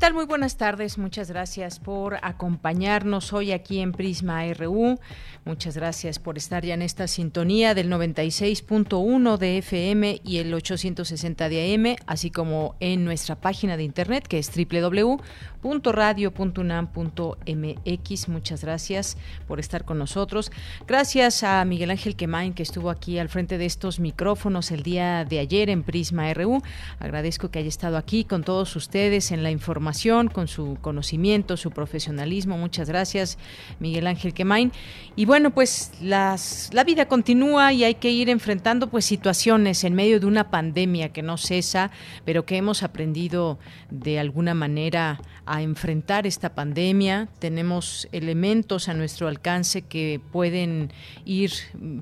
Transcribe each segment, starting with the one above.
Tal? Muy buenas tardes. Muchas gracias por acompañarnos hoy aquí en Prisma RU. Muchas gracias por estar ya en esta sintonía del 96.1 de FM y el 860 de AM, así como en nuestra página de internet que es www.radio.unam.mx. Muchas gracias por estar con nosotros. Gracias a Miguel Ángel Quemain que estuvo aquí al frente de estos micrófonos el día de ayer en Prisma RU. Agradezco que haya estado aquí con todos ustedes en la información con su conocimiento, su profesionalismo. Muchas gracias, Miguel Ángel Quemain. Y bueno, pues las, la vida continúa y hay que ir enfrentando pues situaciones en medio de una pandemia que no cesa, pero que hemos aprendido de alguna manera a enfrentar esta pandemia. Tenemos elementos a nuestro alcance que pueden ir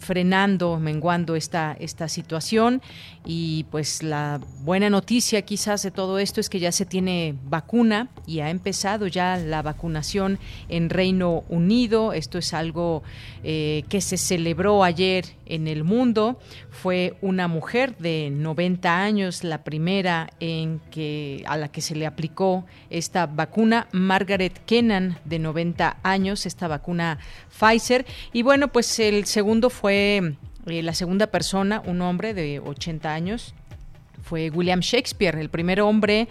frenando, menguando esta, esta situación. Y pues la buena noticia quizás de todo esto es que ya se tiene vacuna y ha empezado ya la vacunación en Reino Unido. Esto es algo eh, que se celebró ayer en el mundo. Fue una mujer de 90 años, la primera en que a la que se le aplicó esta vacuna, Margaret Kennan, de 90 años, esta vacuna Pfizer. Y bueno, pues el segundo fue eh, la segunda persona, un hombre de 80 años, fue William Shakespeare, el primer hombre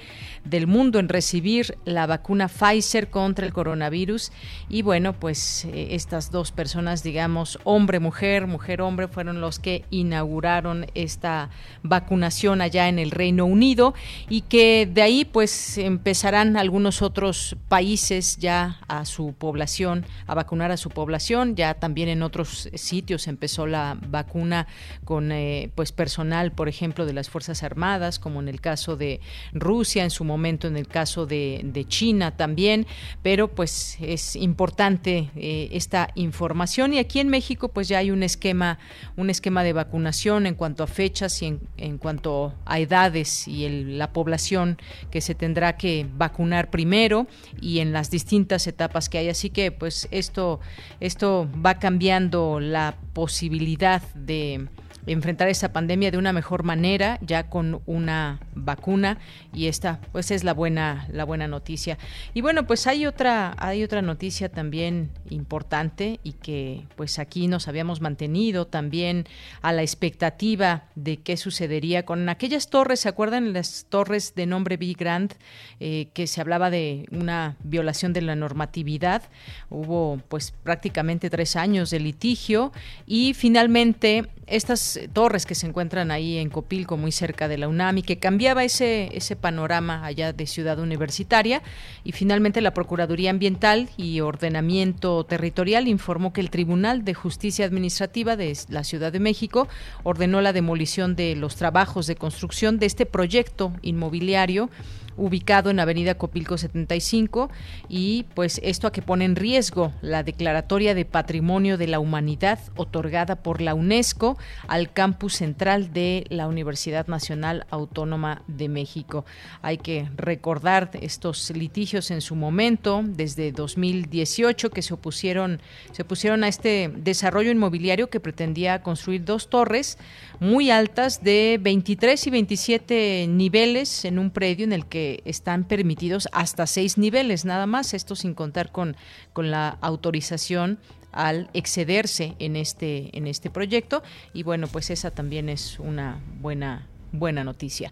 del mundo en recibir la vacuna Pfizer contra el coronavirus. Y bueno, pues eh, estas dos personas, digamos, hombre-mujer, mujer-hombre, fueron los que inauguraron esta vacunación allá en el Reino Unido y que de ahí pues empezarán algunos otros países ya a su población, a vacunar a su población. Ya también en otros sitios empezó la vacuna con eh, pues personal, por ejemplo, de las Fuerzas Armadas como en el caso de Rusia, en su momento en el caso de, China también, pero pues es importante eh, esta información y aquí en México pues ya hay un esquema, un esquema de vacunación en cuanto a fechas y en, cuanto a edades y la población que se tendrá que vacunar primero y en las distintas etapas que hay. Así que pues esto, esto va cambiando la posibilidad de enfrentar esa pandemia de una mejor manera, ya con una vacuna y esta pues es la buena la buena noticia. Y bueno, pues hay otra hay otra noticia también importante y que pues aquí nos habíamos mantenido también a la expectativa de qué sucedería con aquellas torres, ¿se acuerdan las torres de nombre Big Grand eh, que se hablaba de una violación de la normatividad? Hubo pues prácticamente tres años de litigio y finalmente estas torres que se encuentran ahí en Copilco, muy cerca de la UNAM, y que cambiaba ese, ese panorama allá de Ciudad Universitaria. Y finalmente la Procuraduría Ambiental y Ordenamiento Territorial informó que el Tribunal de Justicia Administrativa de la Ciudad de México ordenó la demolición de los trabajos de construcción de este proyecto inmobiliario ubicado en Avenida Copilco 75 y pues esto a que pone en riesgo la declaratoria de Patrimonio de la Humanidad otorgada por la UNESCO al campus central de la Universidad Nacional Autónoma de México. Hay que recordar estos litigios en su momento desde 2018 que se opusieron se opusieron a este desarrollo inmobiliario que pretendía construir dos torres muy altas de 23 y 27 niveles en un predio en el que están permitidos hasta seis niveles nada más, esto sin contar con, con la autorización al excederse en este en este proyecto y bueno pues esa también es una buena buena noticia.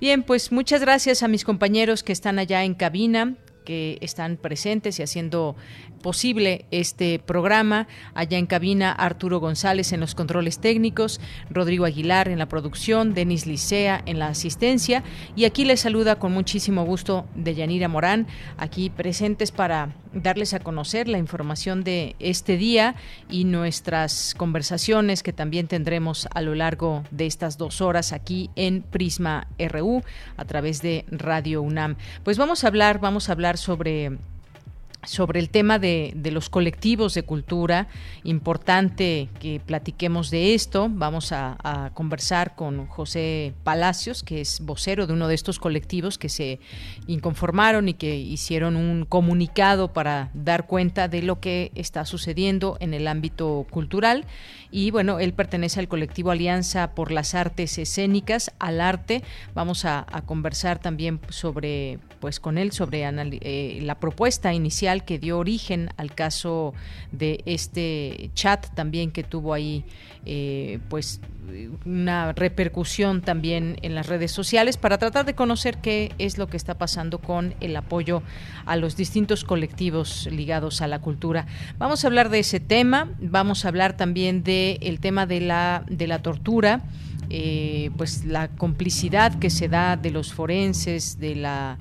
Bien, pues muchas gracias a mis compañeros que están allá en cabina, que están presentes y haciendo posible este programa. Allá en cabina, Arturo González en los controles técnicos, Rodrigo Aguilar en la producción, Denis Licea en la asistencia. Y aquí les saluda con muchísimo gusto de Yanira Morán, aquí presentes para darles a conocer la información de este día y nuestras conversaciones que también tendremos a lo largo de estas dos horas aquí en Prisma RU a través de Radio UNAM. Pues vamos a hablar, vamos a hablar sobre sobre el tema de, los colectivos de cultura. Importante que platiquemos de esto. Vamos a, conversar con José Palacios, que es vocero de uno de estos colectivos que se inconformaron y que hicieron un comunicado para dar cuenta de lo que está sucediendo en el ámbito cultural. Y bueno, él pertenece al colectivo Alianza por las Artes Escénicas, al arte. Vamos a, conversar también sobre, pues con él, sobre eh, la propuesta inicial que dio origen al caso de este chat también que tuvo ahí eh, pues una repercusión también en las redes sociales para tratar de conocer qué es lo que está pasando con el apoyo a los distintos colectivos ligados a la cultura. Vamos a hablar de ese tema, vamos a hablar también del el tema de la, de la tortura. Eh, pues la complicidad que se da de los forenses, de la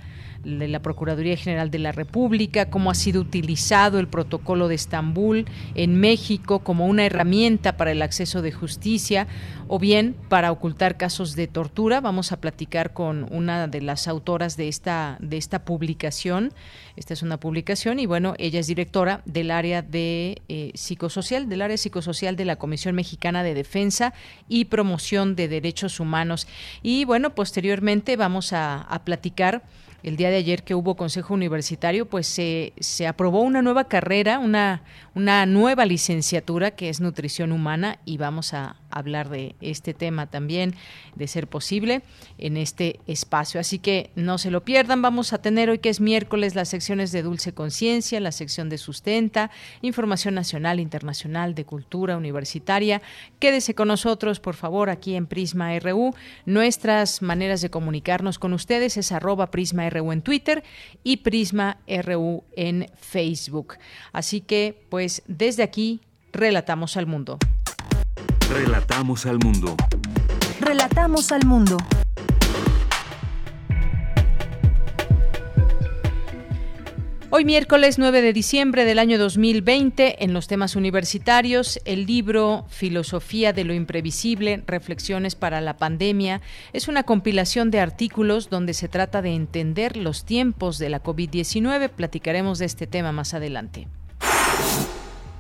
de la Procuraduría General de la República, cómo ha sido utilizado el protocolo de Estambul en México como una herramienta para el acceso de justicia o bien para ocultar casos de tortura. Vamos a platicar con una de las autoras de esta, de esta publicación. Esta es una publicación y bueno, ella es directora del área de eh, psicosocial, del área psicosocial de la Comisión Mexicana de Defensa y Promoción de Derechos Humanos. Y bueno, posteriormente vamos a, a platicar el día de ayer que hubo Consejo Universitario, pues se, se aprobó una nueva carrera, una, una nueva licenciatura que es Nutrición Humana y vamos a hablar de este tema también, de ser posible, en este espacio. Así que no se lo pierdan, vamos a tener hoy que es miércoles las secciones de Dulce Conciencia, la sección de Sustenta, Información Nacional, Internacional, de Cultura Universitaria. Quédese con nosotros, por favor, aquí en Prisma RU. Nuestras maneras de comunicarnos con ustedes es arroba Prisma RU en Twitter y Prisma RU en Facebook. Así que, pues, desde aquí, relatamos al mundo. Relatamos al mundo. Relatamos al mundo. Hoy miércoles 9 de diciembre del año 2020, en los temas universitarios, el libro Filosofía de lo Imprevisible, Reflexiones para la Pandemia, es una compilación de artículos donde se trata de entender los tiempos de la COVID-19. Platicaremos de este tema más adelante.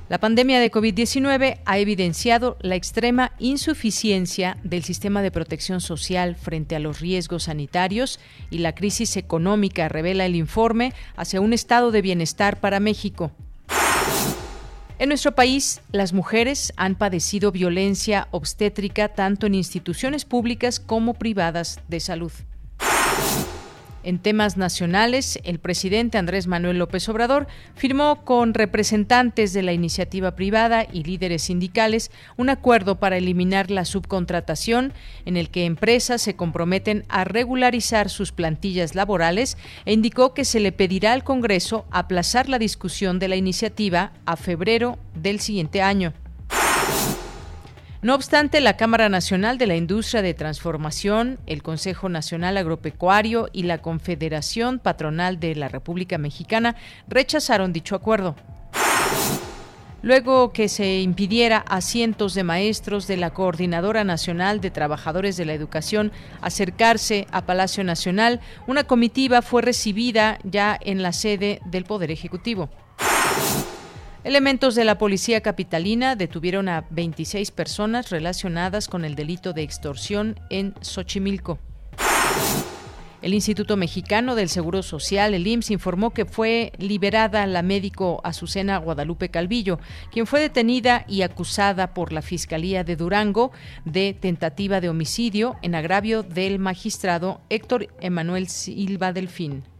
La pandemia de COVID-19 ha evidenciado la extrema insuficiencia del sistema de protección social frente a los riesgos sanitarios y la crisis económica, revela el informe, hacia un estado de bienestar para México. En nuestro país, las mujeres han padecido violencia obstétrica tanto en instituciones públicas como privadas de salud. En temas nacionales, el presidente Andrés Manuel López Obrador firmó con representantes de la iniciativa privada y líderes sindicales un acuerdo para eliminar la subcontratación en el que empresas se comprometen a regularizar sus plantillas laborales e indicó que se le pedirá al Congreso aplazar la discusión de la iniciativa a febrero del siguiente año. No obstante, la Cámara Nacional de la Industria de Transformación, el Consejo Nacional Agropecuario y la Confederación Patronal de la República Mexicana rechazaron dicho acuerdo. Luego que se impidiera a cientos de maestros de la Coordinadora Nacional de Trabajadores de la Educación acercarse a Palacio Nacional, una comitiva fue recibida ya en la sede del Poder Ejecutivo. Elementos de la policía capitalina detuvieron a 26 personas relacionadas con el delito de extorsión en Xochimilco. El Instituto Mexicano del Seguro Social, el IMSS, informó que fue liberada la médico Azucena Guadalupe Calvillo, quien fue detenida y acusada por la Fiscalía de Durango de tentativa de homicidio en agravio del magistrado Héctor Emanuel Silva Delfín.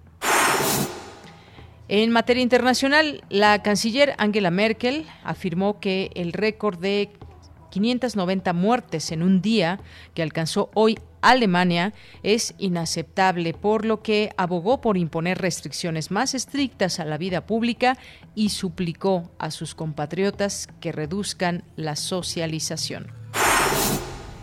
En materia internacional, la canciller Angela Merkel afirmó que el récord de 590 muertes en un día que alcanzó hoy Alemania es inaceptable, por lo que abogó por imponer restricciones más estrictas a la vida pública y suplicó a sus compatriotas que reduzcan la socialización.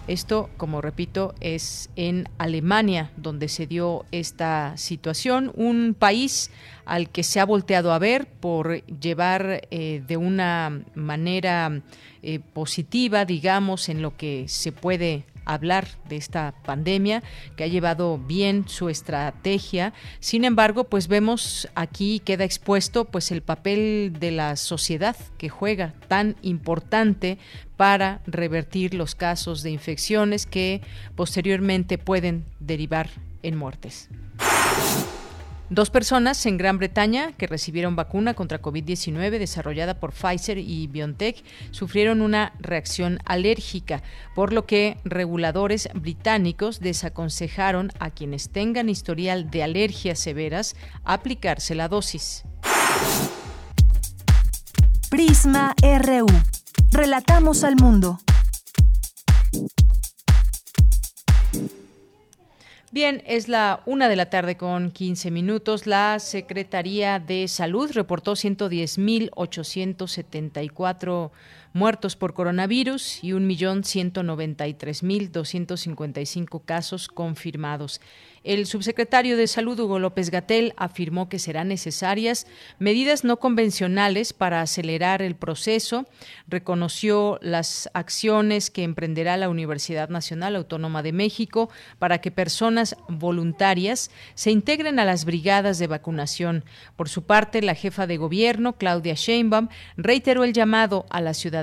Esto, como repito, es en Alemania donde se dio esta situación, un país al que se ha volteado a ver por llevar eh, de una manera eh, positiva, digamos, en lo que se puede hablar de esta pandemia que ha llevado bien su estrategia. Sin embargo, pues vemos aquí queda expuesto pues el papel de la sociedad que juega tan importante para revertir los casos de infecciones que posteriormente pueden derivar en muertes. Dos personas en Gran Bretaña que recibieron vacuna contra COVID-19 desarrollada por Pfizer y BioNTech sufrieron una reacción alérgica, por lo que reguladores británicos desaconsejaron a quienes tengan historial de alergias severas aplicarse la dosis. Prisma RU. Relatamos al mundo. Bien, es la una de la tarde con 15 minutos. La Secretaría de Salud reportó 110.874 muertos por coronavirus y 1.193.255 casos confirmados. El subsecretario de Salud, Hugo López Gatel, afirmó que serán necesarias medidas no convencionales para acelerar el proceso. Reconoció las acciones que emprenderá la Universidad Nacional Autónoma de México para que personas voluntarias se integren a las brigadas de vacunación. Por su parte, la jefa de gobierno, Claudia Sheinbaum, reiteró el llamado a la ciudadanía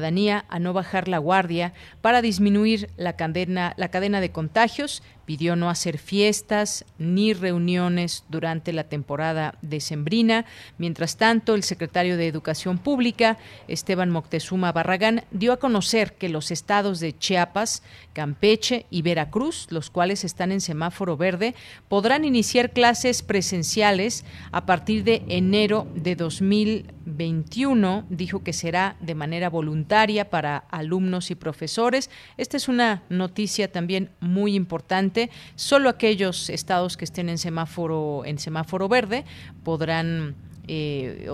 a no bajar la guardia para disminuir la cadena, la cadena de contagios pidió no hacer fiestas ni reuniones durante la temporada decembrina. Mientras tanto, el secretario de Educación Pública, Esteban Moctezuma Barragán, dio a conocer que los estados de Chiapas, Campeche y Veracruz, los cuales están en semáforo verde, podrán iniciar clases presenciales a partir de enero de 2021. Dijo que será de manera voluntaria para alumnos y profesores. Esta es una noticia también muy importante. Solo aquellos estados que estén en semáforo en semáforo verde podrán eh,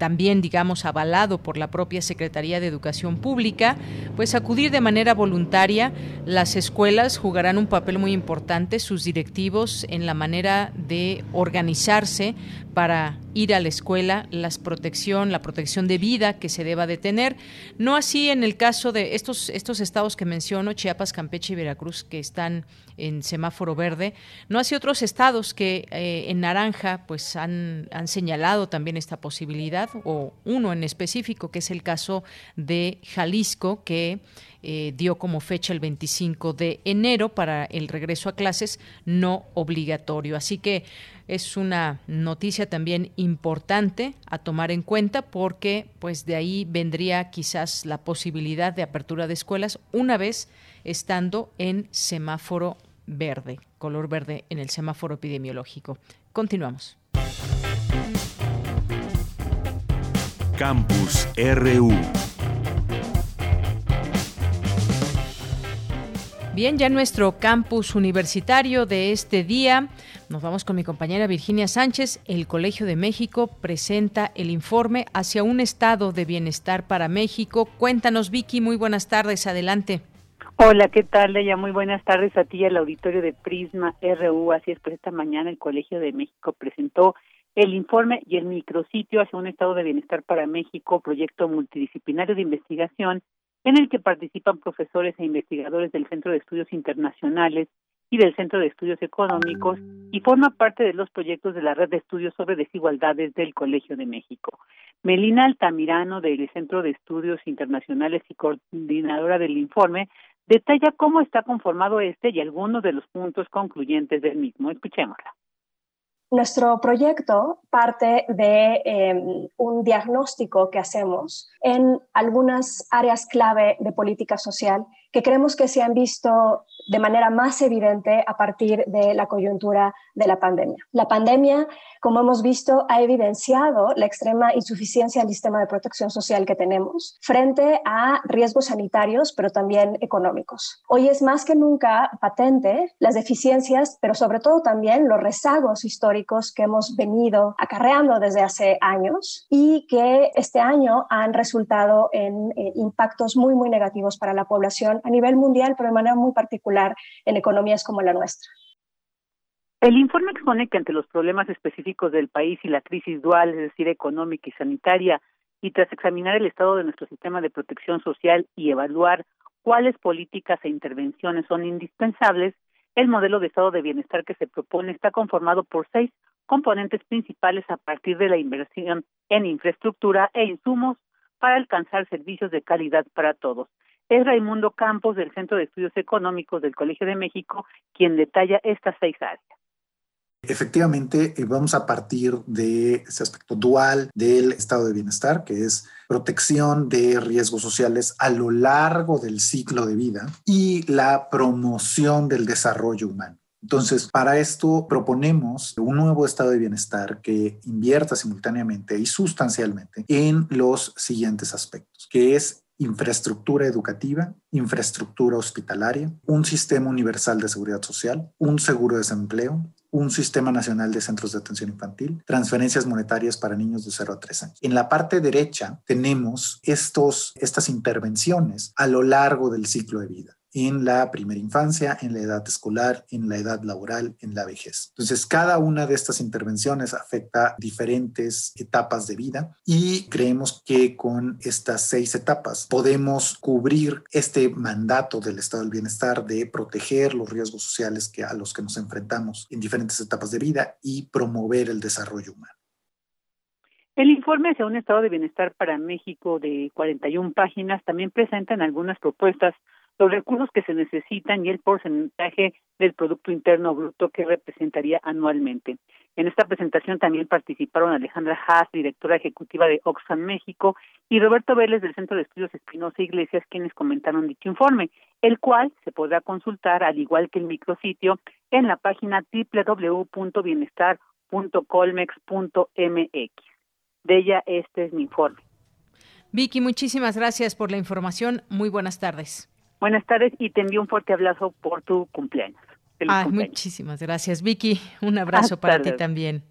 también, digamos, avalado por la propia Secretaría de Educación Pública, pues acudir de manera voluntaria. Las escuelas jugarán un papel muy importante, sus directivos, en la manera de organizarse para ir a la escuela, la protección, la protección de vida que se deba de tener. No así en el caso de estos, estos estados que menciono, Chiapas, Campeche y Veracruz, que están en semáforo verde, no así otros estados que eh, en naranja pues han, han señalado también esta posibilidad, o uno en específico, que es el caso de Jalisco, que eh, dio como fecha el 25 de enero para el regreso a clases no obligatorio. Así que es una noticia también importante a tomar en cuenta porque pues de ahí vendría quizás la posibilidad de apertura de escuelas una vez estando en semáforo verde, color verde en el semáforo epidemiológico. Continuamos. Campus RU. Bien, ya nuestro campus universitario de este día, nos vamos con mi compañera Virginia Sánchez. El Colegio de México presenta el informe hacia un estado de bienestar para México. Cuéntanos, Vicky, muy buenas tardes, adelante. Hola, ¿qué tal, Leia? Muy buenas tardes a ti al auditorio de Prisma RU. Así es, pues esta mañana el Colegio de México presentó el informe y el micrositio hacia un estado de bienestar para México, proyecto multidisciplinario de investigación en el que participan profesores e investigadores del Centro de Estudios Internacionales y del Centro de Estudios Económicos y forma parte de los proyectos de la Red de Estudios sobre Desigualdades del Colegio de México. Melina Altamirano, del Centro de Estudios Internacionales y coordinadora del informe, detalla cómo está conformado este y algunos de los puntos concluyentes del mismo. Escuchémosla. Nuestro proyecto parte de em, un diagnóstico que hacemos en algunas áreas clave de política social que creemos que se han visto de manera más evidente a partir de la coyuntura de la pandemia. La pandemia, como hemos visto, ha evidenciado la extrema insuficiencia del sistema de protección social que tenemos frente a riesgos sanitarios, pero también económicos. Hoy es más que nunca patente las deficiencias, pero sobre todo también los rezagos históricos que hemos venido acarreando desde hace años y que este año han resultado en eh, impactos muy, muy negativos para la población a nivel mundial, pero de manera muy particular en economías como la nuestra. El informe expone que ante los problemas específicos del país y la crisis dual, es decir, económica y sanitaria, y tras examinar el estado de nuestro sistema de protección social y evaluar cuáles políticas e intervenciones son indispensables, el modelo de estado de bienestar que se propone está conformado por seis componentes principales a partir de la inversión en infraestructura e insumos para alcanzar servicios de calidad para todos. Es Raimundo Campos del Centro de Estudios Económicos del Colegio de México quien detalla estas seis áreas. Efectivamente, eh, vamos a partir de ese aspecto dual del estado de bienestar, que es protección de riesgos sociales a lo largo del ciclo de vida y la promoción del desarrollo humano. Entonces, para esto proponemos un nuevo estado de bienestar que invierta simultáneamente y sustancialmente en los siguientes aspectos, que es infraestructura educativa, infraestructura hospitalaria, un sistema universal de seguridad social, un seguro de desempleo, un sistema nacional de centros de atención infantil, transferencias monetarias para niños de 0 a 3 años. En la parte derecha tenemos estos, estas intervenciones a lo largo del ciclo de vida en la primera infancia, en la edad escolar, en la edad laboral, en la vejez. Entonces, cada una de estas intervenciones afecta diferentes etapas de vida y creemos que con estas seis etapas podemos cubrir este mandato del estado del bienestar de proteger los riesgos sociales que, a los que nos enfrentamos en diferentes etapas de vida y promover el desarrollo humano. El informe hacia un estado de bienestar para México de 41 páginas también presenta algunas propuestas los recursos que se necesitan y el porcentaje del Producto Interno Bruto que representaría anualmente. En esta presentación también participaron Alejandra Haas, directora ejecutiva de Oxfam México, y Roberto Vélez del Centro de Estudios Espinosa Iglesias, quienes comentaron dicho informe, el cual se podrá consultar, al igual que el micrositio, en la página www.bienestar.colmex.mx. De ella, este es mi informe. Vicky, muchísimas gracias por la información. Muy buenas tardes. Buenas tardes y te envío un fuerte abrazo por tu cumpleaños. muchísimas gracias, Vicky. Un abrazo para ti también.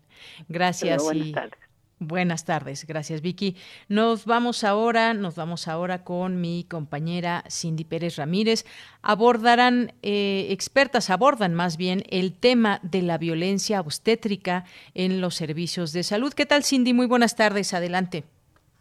Gracias buenas y tardes. buenas tardes. Gracias, Vicky. Nos vamos ahora, nos vamos ahora con mi compañera Cindy Pérez Ramírez. Abordarán eh, expertas abordan más bien el tema de la violencia obstétrica en los servicios de salud. ¿Qué tal, Cindy? Muy buenas tardes. Adelante.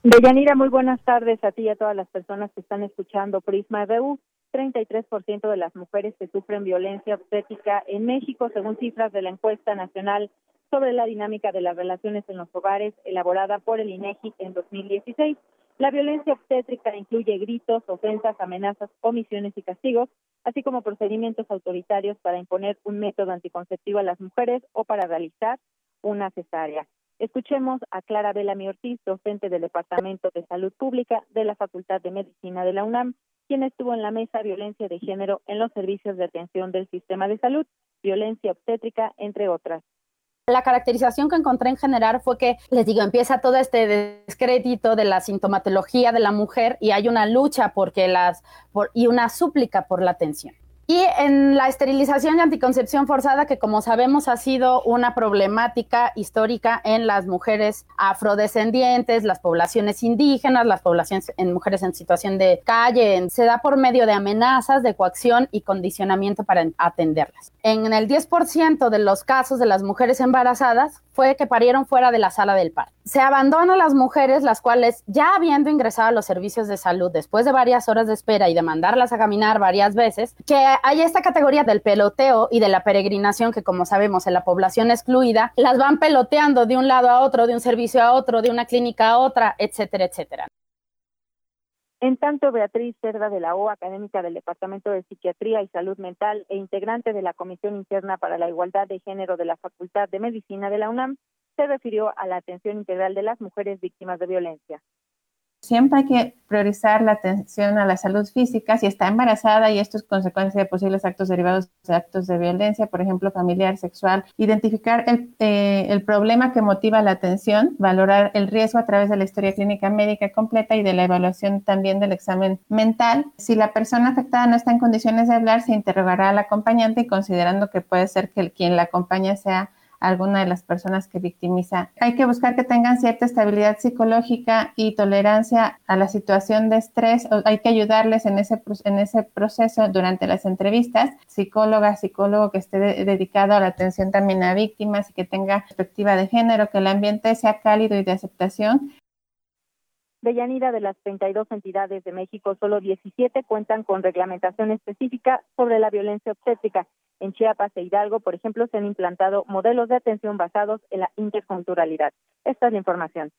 Deyanira, muy buenas tardes a ti y a todas las personas que están escuchando Prisma RU. 33% de las mujeres que sufren violencia obstétrica en México, según cifras de la encuesta nacional sobre la dinámica de las relaciones en los hogares elaborada por el INEGI en 2016. La violencia obstétrica incluye gritos, ofensas, amenazas, omisiones y castigos, así como procedimientos autoritarios para imponer un método anticonceptivo a las mujeres o para realizar una cesárea. Escuchemos a Clara Bellamy Ortiz, docente del Departamento de Salud Pública de la Facultad de Medicina de la UNAM, quien estuvo en la mesa Violencia de Género en los servicios de atención del sistema de salud, violencia obstétrica, entre otras. La caracterización que encontré en general fue que, les digo, empieza todo este descrédito de la sintomatología de la mujer y hay una lucha porque las, y una súplica por la atención. Y en la esterilización y anticoncepción forzada, que como sabemos ha sido una problemática histórica en las mujeres afrodescendientes, las poblaciones indígenas, las poblaciones en mujeres en situación de calle, se da por medio de amenazas, de coacción y condicionamiento para atenderlas. En el 10% de los casos de las mujeres embarazadas fue que parieron fuera de la sala del parto. Se abandonan las mujeres, las cuales ya habiendo ingresado a los servicios de salud después de varias horas de espera y de mandarlas a caminar varias veces, que hay esta categoría del peloteo y de la peregrinación que como sabemos en la población excluida, las van peloteando de un lado a otro, de un servicio a otro, de una clínica a otra, etcétera, etcétera. En tanto, Beatriz Cerda de la O, académica del Departamento de Psiquiatría y Salud Mental e integrante de la Comisión Interna para la Igualdad de Género de la Facultad de Medicina de la UNAM, se refirió a la atención integral de las mujeres víctimas de violencia. Siempre hay que priorizar la atención a la salud física si está embarazada y esto es consecuencia de posibles actos derivados de actos de violencia, por ejemplo, familiar, sexual, identificar el, eh, el problema que motiva la atención, valorar el riesgo a través de la historia clínica médica completa y de la evaluación también del examen mental. Si la persona afectada no está en condiciones de hablar, se interrogará al acompañante y considerando que puede ser que el, quien la acompaña sea alguna de las personas que victimiza. Hay que buscar que tengan cierta estabilidad psicológica y tolerancia a la situación de estrés. Hay que ayudarles en ese, en ese proceso durante las entrevistas. Psicóloga, psicólogo que esté dedicado a la atención también a víctimas y que tenga perspectiva de género, que el ambiente sea cálido y de aceptación. De Yanira, de las 32 entidades de México, solo 17 cuentan con reglamentación específica sobre la violencia obstétrica. En Chiapas e Hidalgo, por ejemplo, se han implantado modelos de atención basados en la interculturalidad. Esta es la información.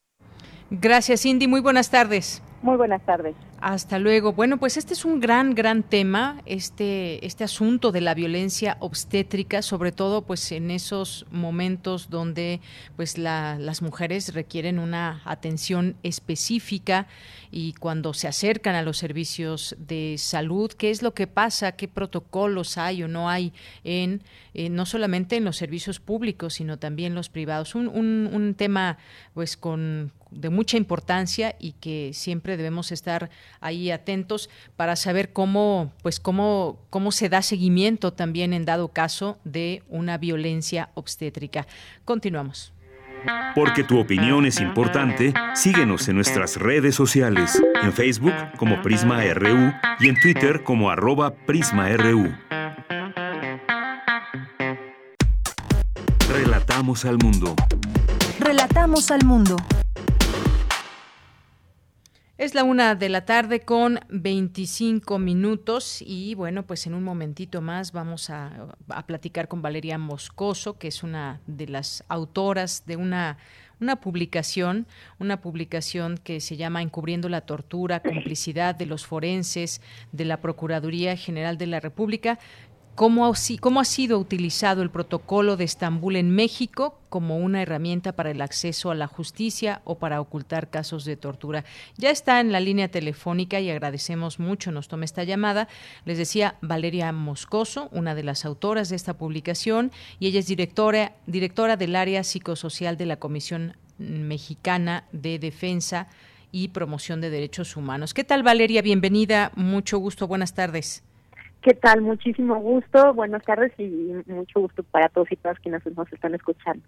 Gracias, Cindy. Muy buenas tardes. Muy buenas tardes. Hasta luego. Bueno, pues este es un gran, gran tema, este, este asunto de la violencia obstétrica, sobre todo pues en esos momentos donde pues las mujeres requieren una atención específica y cuando se acercan a los servicios de salud, qué es lo que pasa, qué protocolos hay o no hay en eh, no solamente en los servicios públicos, sino también los privados. Un, un, un tema pues con de mucha importancia y que siempre debemos estar ahí atentos para saber cómo, pues cómo, cómo se da seguimiento también en dado caso de una violencia obstétrica. Continuamos. Porque tu opinión es importante, síguenos en nuestras redes sociales, en Facebook como Prisma RU y en Twitter como arroba PrismaRU. Relatamos al mundo. Relatamos al mundo. Es la una de la tarde con 25 minutos y bueno, pues en un momentito más vamos a, platicar con Valeria Moscoso, que es una de las autoras de una, una publicación, una publicación que se llama Encubriendo la tortura, complicidad de los forenses de la Procuraduría General de la República cómo, ha sido utilizado el protocolo de Estambul en México como una herramienta para el acceso a la justicia o para ocultar casos de tortura. Ya está en la línea telefónica y agradecemos mucho, nos tome esta llamada. Les decía Valeria Moscoso, una de las autoras de esta publicación, y ella es directora, directora del área psicosocial de la Comisión Mexicana de Defensa y Promoción de Derechos Humanos. ¿Qué tal, Valeria? Bienvenida, mucho gusto, buenas tardes. ¿Qué tal? Muchísimo gusto. Buenas tardes y mucho gusto para todos y todas quienes nos están escuchando.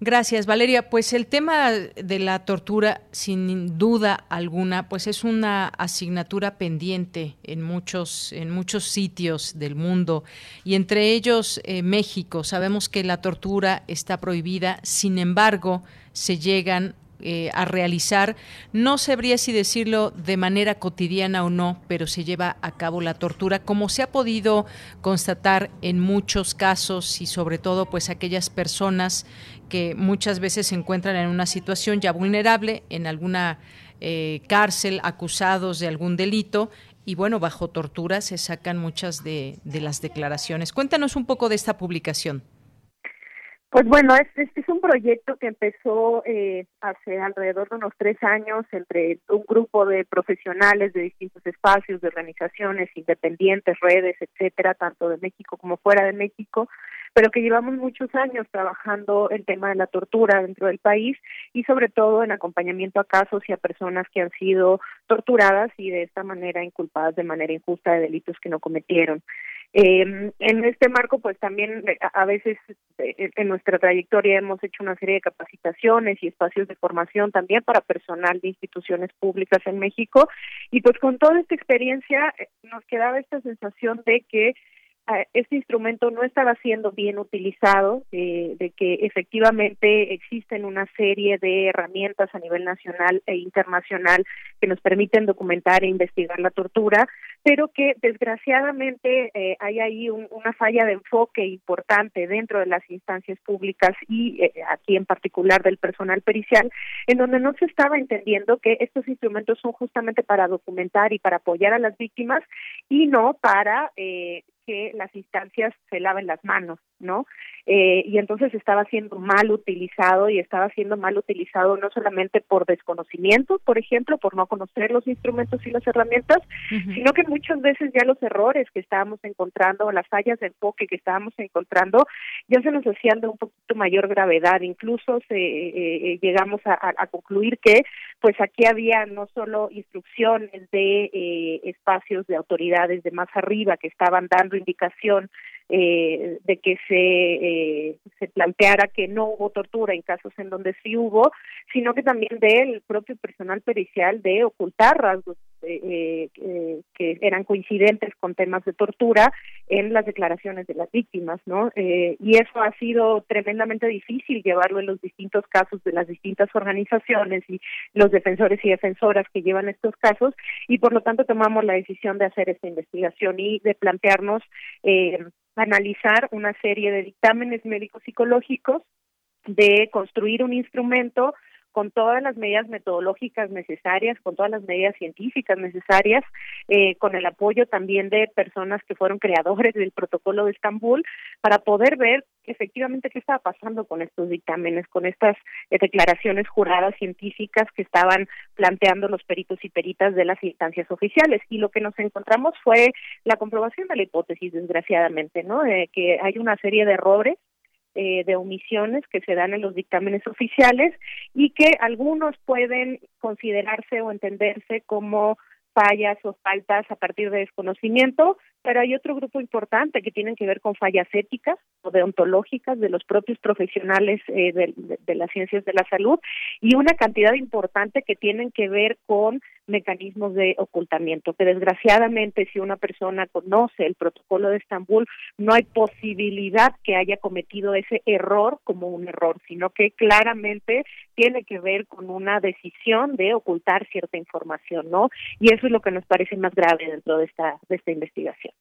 Gracias, Valeria. Pues el tema de la tortura, sin duda alguna, pues es una asignatura pendiente en muchos, en muchos sitios del mundo y entre ellos eh, México. Sabemos que la tortura está prohibida, sin embargo, se llegan eh, a realizar. No sabría si decirlo de manera cotidiana o no, pero se lleva a cabo la tortura, como se ha podido constatar en muchos casos y sobre todo pues aquellas personas que muchas veces se encuentran en una situación ya vulnerable, en alguna eh, cárcel, acusados de algún delito y bueno, bajo tortura se sacan muchas de, de las declaraciones. Cuéntanos un poco de esta publicación. Pues bueno, este, es un proyecto que empezó eh, hace alrededor de unos tres años entre un grupo de profesionales de distintos espacios, de organizaciones independientes, redes, etcétera, tanto de México como fuera de México, pero que llevamos muchos años trabajando el tema de la tortura dentro del país y sobre todo en acompañamiento a casos y a personas que han sido torturadas y de esta manera inculpadas de manera injusta de delitos que no cometieron. Eh, en este marco, pues también eh, a veces eh, en nuestra trayectoria hemos hecho una serie de capacitaciones y espacios de formación también para personal de instituciones públicas en México. Y pues con toda esta experiencia eh, nos quedaba esta sensación de que este instrumento no estaba siendo bien utilizado, eh, de que efectivamente existen una serie de herramientas a nivel nacional e internacional que nos permiten documentar e investigar la tortura, pero que desgraciadamente eh, hay ahí una falla de enfoque importante dentro de las instancias públicas y eh, aquí en particular del personal pericial, en donde no se estaba entendiendo que estos instrumentos son justamente para documentar y para apoyar a las víctimas y no para eh, que las instancias se laven las manos, ¿no? Eh, y entonces estaba siendo mal utilizado y estaba siendo mal utilizado no solamente por desconocimiento, por ejemplo, por no conocer los instrumentos y las herramientas, sino que muchas veces ya los errores que estábamos encontrando o las fallas de enfoque que estábamos encontrando ya se nos hacían de un poquito mayor gravedad, incluso se, eh, eh, llegamos a, a, concluir que pues aquí había no solo instrucciones de eh, espacios de autoridades de más arriba que estaban dando indicación eh, de que se, eh, se planteara que no hubo tortura en casos en donde sí hubo, sino que también del propio personal pericial de ocultar rasgos eh, que eran coincidentes con temas de tortura en las declaraciones de las víctimas, ¿no? y eso ha sido tremendamente difícil llevarlo en los distintos casos de las distintas organizaciones y los defensores y defensoras que llevan estos casos y por lo tanto tomamos la decisión de hacer esta investigación y de plantearnos eh, analizar una serie de dictámenes médicos psicológicos, de construir un instrumento con todas las medidas metodológicas necesarias, con todas las medidas científicas necesarias, eh, con el apoyo también de personas que fueron creadores del protocolo de Estambul, para poder ver efectivamente qué estaba pasando con estos dictámenes, con estas eh, declaraciones juradas científicas que estaban planteando los peritos y peritas de las instancias oficiales. Y lo que nos encontramos fue la comprobación de la hipótesis, desgraciadamente, ¿no? De que hay una serie de errores eh, de omisiones que se dan en los dictámenes oficiales y que algunos pueden considerarse o entenderse como fallas o faltas a partir de desconocimiento, pero hay otro grupo importante que tienen que ver con fallas éticas o deontológicas de los propios profesionales eh, de, las ciencias de la salud y una cantidad importante que tienen que ver con mecanismos de ocultamiento, que desgraciadamente si una persona conoce el protocolo de Estambul, no hay posibilidad que haya cometido ese error como un error, sino que claramente tiene que ver con una decisión de ocultar cierta información, ¿no? Y eso es lo que nos parece más grave dentro de esta de esta investigación.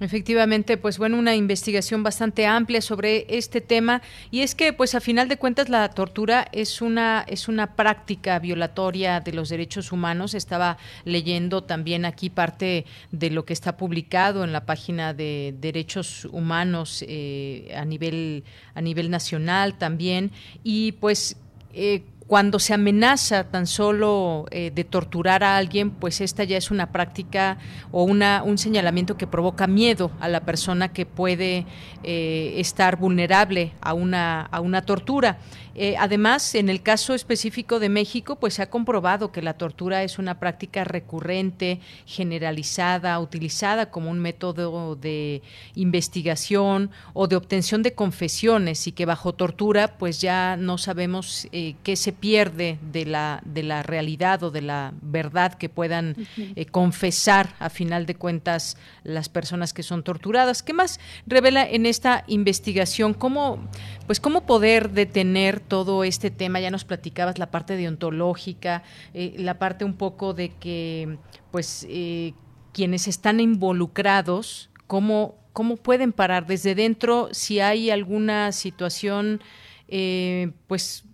Efectivamente, pues bueno, una investigación bastante amplia sobre este tema y es que pues a final de cuentas la tortura es una es una práctica violatoria de los derechos humanos. Estaba leyendo también aquí parte de lo que está publicado en la página de derechos humanos eh, a nivel a nivel nacional también y pues eh, cuando se amenaza tan solo eh, de torturar a alguien, pues esta ya es una práctica o una, un señalamiento que provoca miedo a la persona que puede eh, estar vulnerable a una, a una tortura. Eh, además, en el caso específico de México, pues se ha comprobado que la tortura es una práctica recurrente, generalizada, utilizada como un método de investigación o de obtención de confesiones y que bajo tortura, pues ya no sabemos qué se pierde de la de la realidad o de la verdad que puedan eh, confesar a final de cuentas las personas que son torturadas. ¿Qué más revela en esta investigación cómo pues cómo poder detener todo este tema. Ya nos platicabas la parte deontológica, eh, la parte un poco de que, pues, eh, quienes están involucrados, cómo, cómo pueden parar desde dentro si hay alguna situación, eh, pues,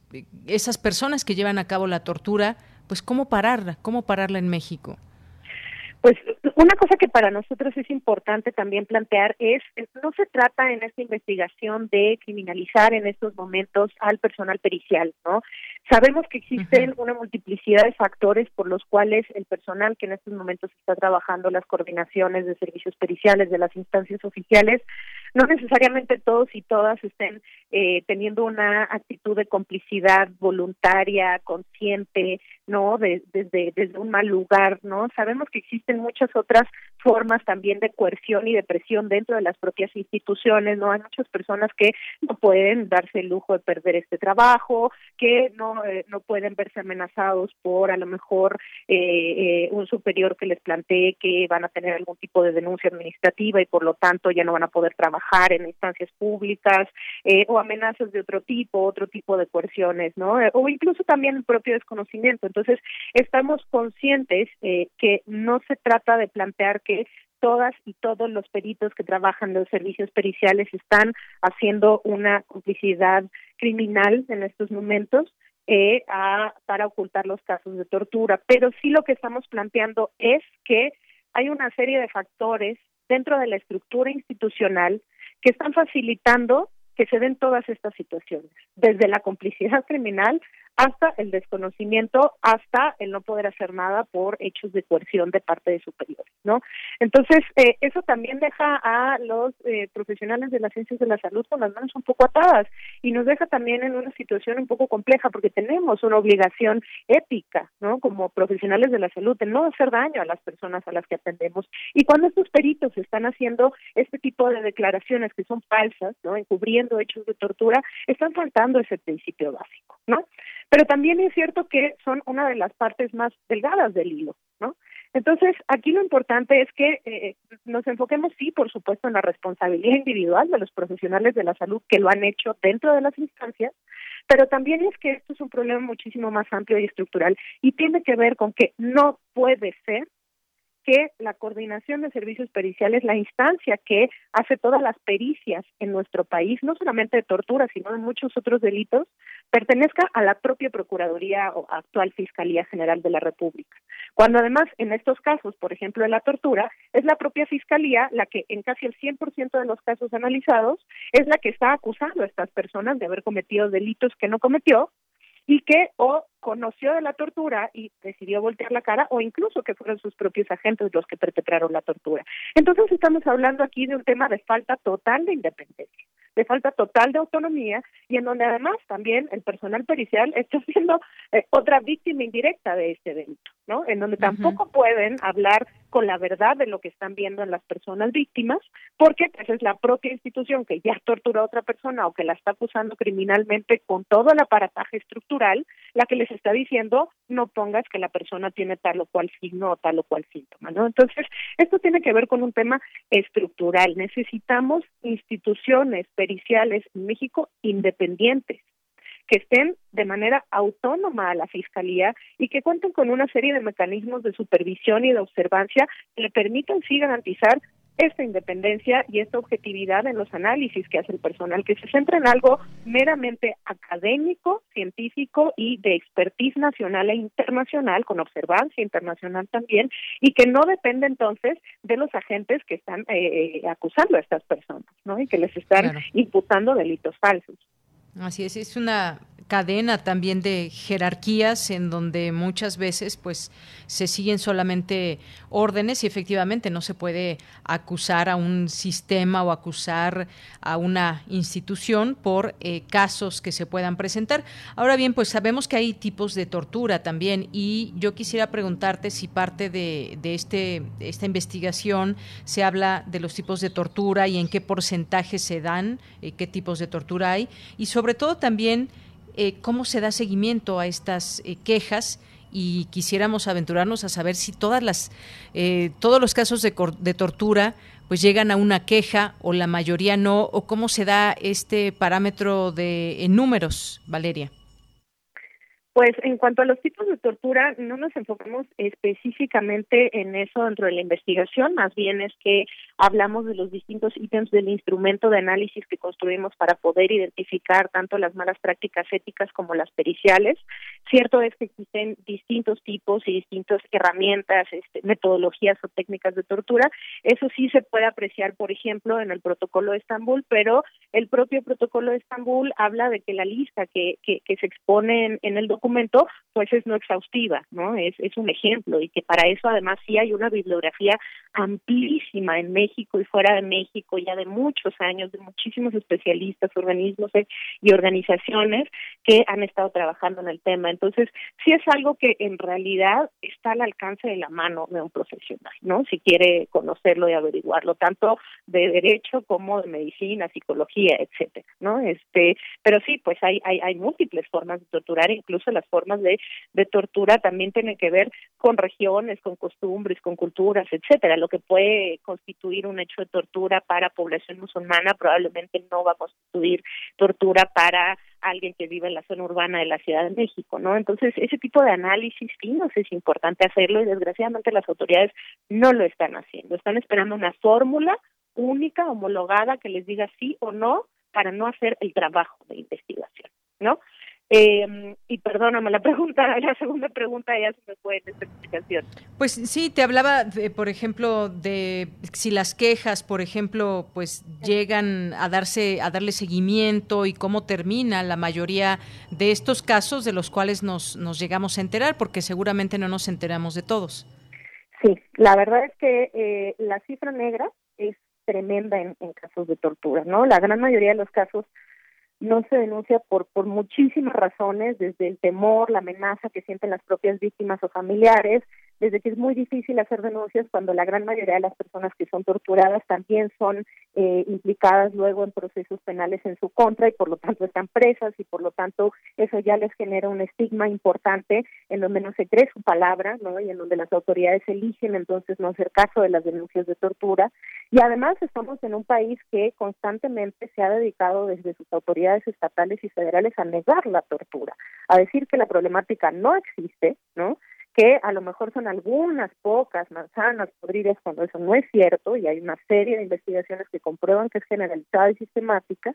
esas personas que llevan a cabo la tortura, pues, cómo pararla, cómo pararla en México. Pues una cosa que para nosotros es importante también plantear es, no se trata en esta investigación de criminalizar en estos momentos al personal pericial, ¿no? Sabemos que existen una multiplicidad de factores por los cuales el personal que en estos momentos está trabajando las coordinaciones de servicios periciales de las instancias oficiales, no necesariamente todos y todas estén eh, teniendo una actitud de complicidad voluntaria, consciente, ¿no? desde, desde un mal lugar, ¿no? Sabemos que existen muchas otras formas también de coerción y de presión dentro de las propias instituciones, ¿no? Hay muchas personas que no pueden darse el lujo de perder este trabajo, que no, eh, no pueden verse amenazados por a lo mejor eh, un superior que les plantee que van a tener algún tipo de denuncia administrativa y por lo tanto ya no van a poder trabajar en instancias públicas eh, o amenazas de otro tipo, otro tipo de coerciones, ¿no? Eh, o incluso también el propio desconocimiento. Entonces, estamos conscientes eh, que no se trata de plantear que todas y todos los peritos que trabajan los servicios periciales están haciendo una complicidad criminal en estos momentos eh, a, para ocultar los casos de tortura. Pero sí lo que estamos planteando es que hay una serie de factores dentro de la estructura institucional que están facilitando que se den todas estas situaciones, desde la complicidad criminal hasta el desconocimiento, hasta el no poder hacer nada por hechos de coerción de parte de superiores, ¿no? Entonces, eh, eso también deja a los eh, profesionales de las ciencias de la salud con las manos un poco atadas y nos deja también en una situación un poco compleja porque tenemos una obligación ética, ¿no? Como profesionales de la salud de no hacer daño a las personas a las que atendemos. Y cuando estos peritos están haciendo este tipo de declaraciones que son falsas, ¿no? Encubriendo hechos de tortura, están faltando ese principio básico, ¿no? Pero también es cierto que son una de las partes más delgadas del hilo, ¿no? Entonces, aquí lo importante es que eh, nos enfoquemos, sí, por supuesto, en la responsabilidad individual de los profesionales de la salud que lo han hecho dentro de las instancias, pero también es que esto es un problema muchísimo más amplio y estructural y tiene que ver con que no puede ser que la coordinación de servicios periciales, la instancia que hace todas las pericias en nuestro país, no solamente de tortura, sino de muchos otros delitos, pertenezca a la propia Procuraduría o actual Fiscalía General de la República. Cuando además en estos casos, por ejemplo, de la tortura, es la propia Fiscalía la que en casi el 100% de los casos analizados es la que está acusando a estas personas de haber cometido delitos que no cometió y que o conoció de la tortura y decidió voltear la cara o incluso que fueron sus propios agentes los que perpetraron la tortura. Entonces estamos hablando aquí de un tema de falta total de independencia, de falta total de autonomía y en donde además también el personal pericial está siendo eh, otra víctima indirecta de este delito, ¿no? En donde tampoco pueden hablar con la verdad de lo que están viendo en las personas víctimas, porque pues, es la propia institución que ya torturó a otra persona o que la está acusando criminalmente con todo el aparataje estructural, la que les está diciendo no pongas que la persona tiene tal o cual signo o tal o cual síntoma, ¿no? Entonces, esto tiene que ver con un tema estructural. Necesitamos instituciones periciales en México independientes que estén de manera autónoma a la Fiscalía y que cuenten con una serie de mecanismos de supervisión y de observancia que le permitan sí garantizar esta independencia y esta objetividad en los análisis que hace el personal, que se centra en algo meramente académico, científico y de expertise nacional e internacional, con observancia internacional también, y que no depende entonces de los agentes que están eh, acusando a estas personas, ¿no? Y que les están imputando delitos falsos. Así es, es una cadena también de jerarquías en donde muchas veces pues se siguen solamente órdenes y efectivamente no se puede acusar a un sistema o acusar a una institución por eh, casos que se puedan presentar. Ahora bien, pues sabemos que hay tipos de tortura también y yo quisiera preguntarte si parte de, de este, esta investigación se habla de los tipos de tortura y en qué porcentaje se dan, eh, qué tipos de tortura hay y sobre todo también eh, cómo se da seguimiento a estas eh, quejas y quisiéramos aventurarnos a saber si todas las eh, todos los casos de, de, tortura pues llegan a una queja o la mayoría no o cómo se da este parámetro de en números Valeria pues en cuanto a los tipos de tortura, no nos enfocamos específicamente en eso dentro de la investigación, más bien es que hablamos de los distintos ítems del instrumento de análisis que construimos para poder identificar tanto las malas prácticas éticas como las periciales. Cierto es que existen distintos tipos y distintas herramientas, este, metodologías o técnicas de tortura. Eso sí se puede apreciar, por ejemplo, en el protocolo de Estambul, pero el propio protocolo de Estambul habla de que la lista que, se expone en el documento documento pues es no exhaustiva, ¿no? Es, es un ejemplo y que para eso además sí hay una bibliografía amplísima en México y fuera de México ya de muchos años, de muchísimos especialistas, organismos eh, y organizaciones que han estado trabajando en el tema. Entonces, sí es algo que en realidad está al alcance de la mano de un profesional, ¿no? Si quiere conocerlo y averiguarlo, tanto de derecho como de medicina, psicología, etcétera, ¿no? Este, pero sí, pues hay, hay, hay múltiples formas de torturar, incluso las formas de, de tortura también tienen que ver con regiones, con costumbres, con culturas, etcétera. Lo que puede constituir un hecho de tortura para población musulmana probablemente no va a constituir tortura para alguien que vive en la zona urbana de la Ciudad de México, ¿no? Entonces, ese tipo de análisis sí nos es importante hacerlo y desgraciadamente las autoridades no lo están haciendo. Están esperando una fórmula única, homologada, que les diga sí o no para no hacer el trabajo de investigación, ¿no? Eh, y perdóname, la pregunta, la segunda pregunta ya se me fue en esta explicación. Pues sí, te hablaba, por ejemplo, de si las quejas, por ejemplo, pues llegan a darse, a darle seguimiento y cómo termina la mayoría de estos casos de los cuales nos, nos llegamos a enterar, porque seguramente no nos enteramos de todos. Sí, la verdad es que eh, la cifra negra es tremenda en, en casos de tortura, ¿no? La gran mayoría de los casos no se denuncia por, por muchísimas razones, desde el temor, la amenaza que sienten las propias víctimas o familiares, desde que es muy difícil hacer denuncias cuando la gran mayoría de las personas que son torturadas también son eh, implicadas luego en procesos penales en su contra y por lo tanto están presas y por lo tanto eso ya les genera un estigma importante en donde no se cree su palabra ¿no? y en donde las autoridades eligen entonces no hacer caso de las denuncias de tortura y además estamos en un país que constantemente se ha dedicado desde sus autoridades estatales y federales a negar la tortura, a decir que la problemática no existe, ¿no? Que a lo mejor son algunas pocas manzanas podridas cuando eso no es cierto y hay una serie de investigaciones que comprueban que es generalizada y sistemática,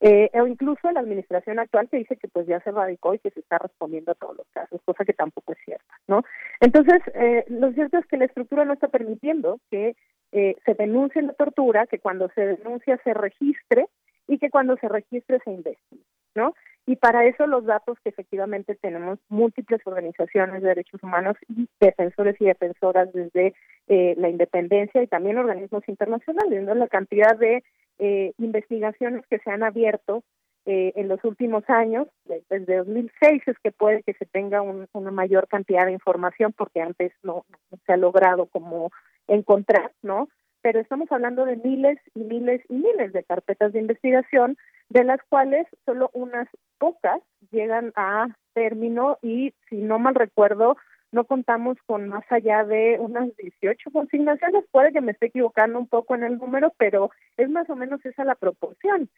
eh, o incluso la administración actual que dice que pues ya se radicó y que se está respondiendo a todos los casos, cosa que tampoco es cierta, ¿no? Entonces, eh, lo cierto es que la estructura no está permitiendo que eh, se denuncie la tortura, que cuando se denuncia se registre y que cuando se registre se investigue, ¿no? Y para eso los datos que efectivamente tenemos múltiples organizaciones de derechos humanos y defensores y defensoras desde eh, la independencia y también organismos internacionales, ¿no? La cantidad de eh, investigaciones que se han abierto eh, en los últimos años, desde 2006 es que puede que se tenga una mayor cantidad de información porque antes no, no se ha logrado como encontrar, ¿no? Pero estamos hablando de miles y miles y miles de carpetas de investigación, de las cuales solo unas pocas llegan a término y, si no mal recuerdo, no contamos con más allá de unas 18 consignaciones. Puede que me esté equivocando un poco en el número, pero es más o menos esa la proporción.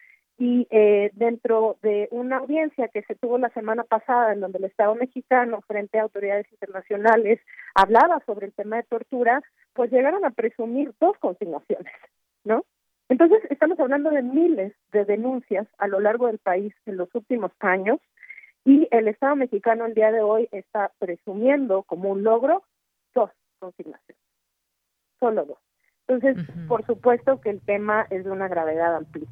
Y eh, dentro de una audiencia que se tuvo la semana pasada, en donde el Estado mexicano, frente a autoridades internacionales, hablaba sobre el tema de tortura, pues llegaron a presumir dos consignaciones, ¿no? Entonces, estamos hablando de miles de denuncias a lo largo del país en los últimos años y el Estado mexicano el día de hoy está presumiendo como un logro dos consignaciones, solo dos. Entonces, por supuesto que el tema es de una gravedad amplia.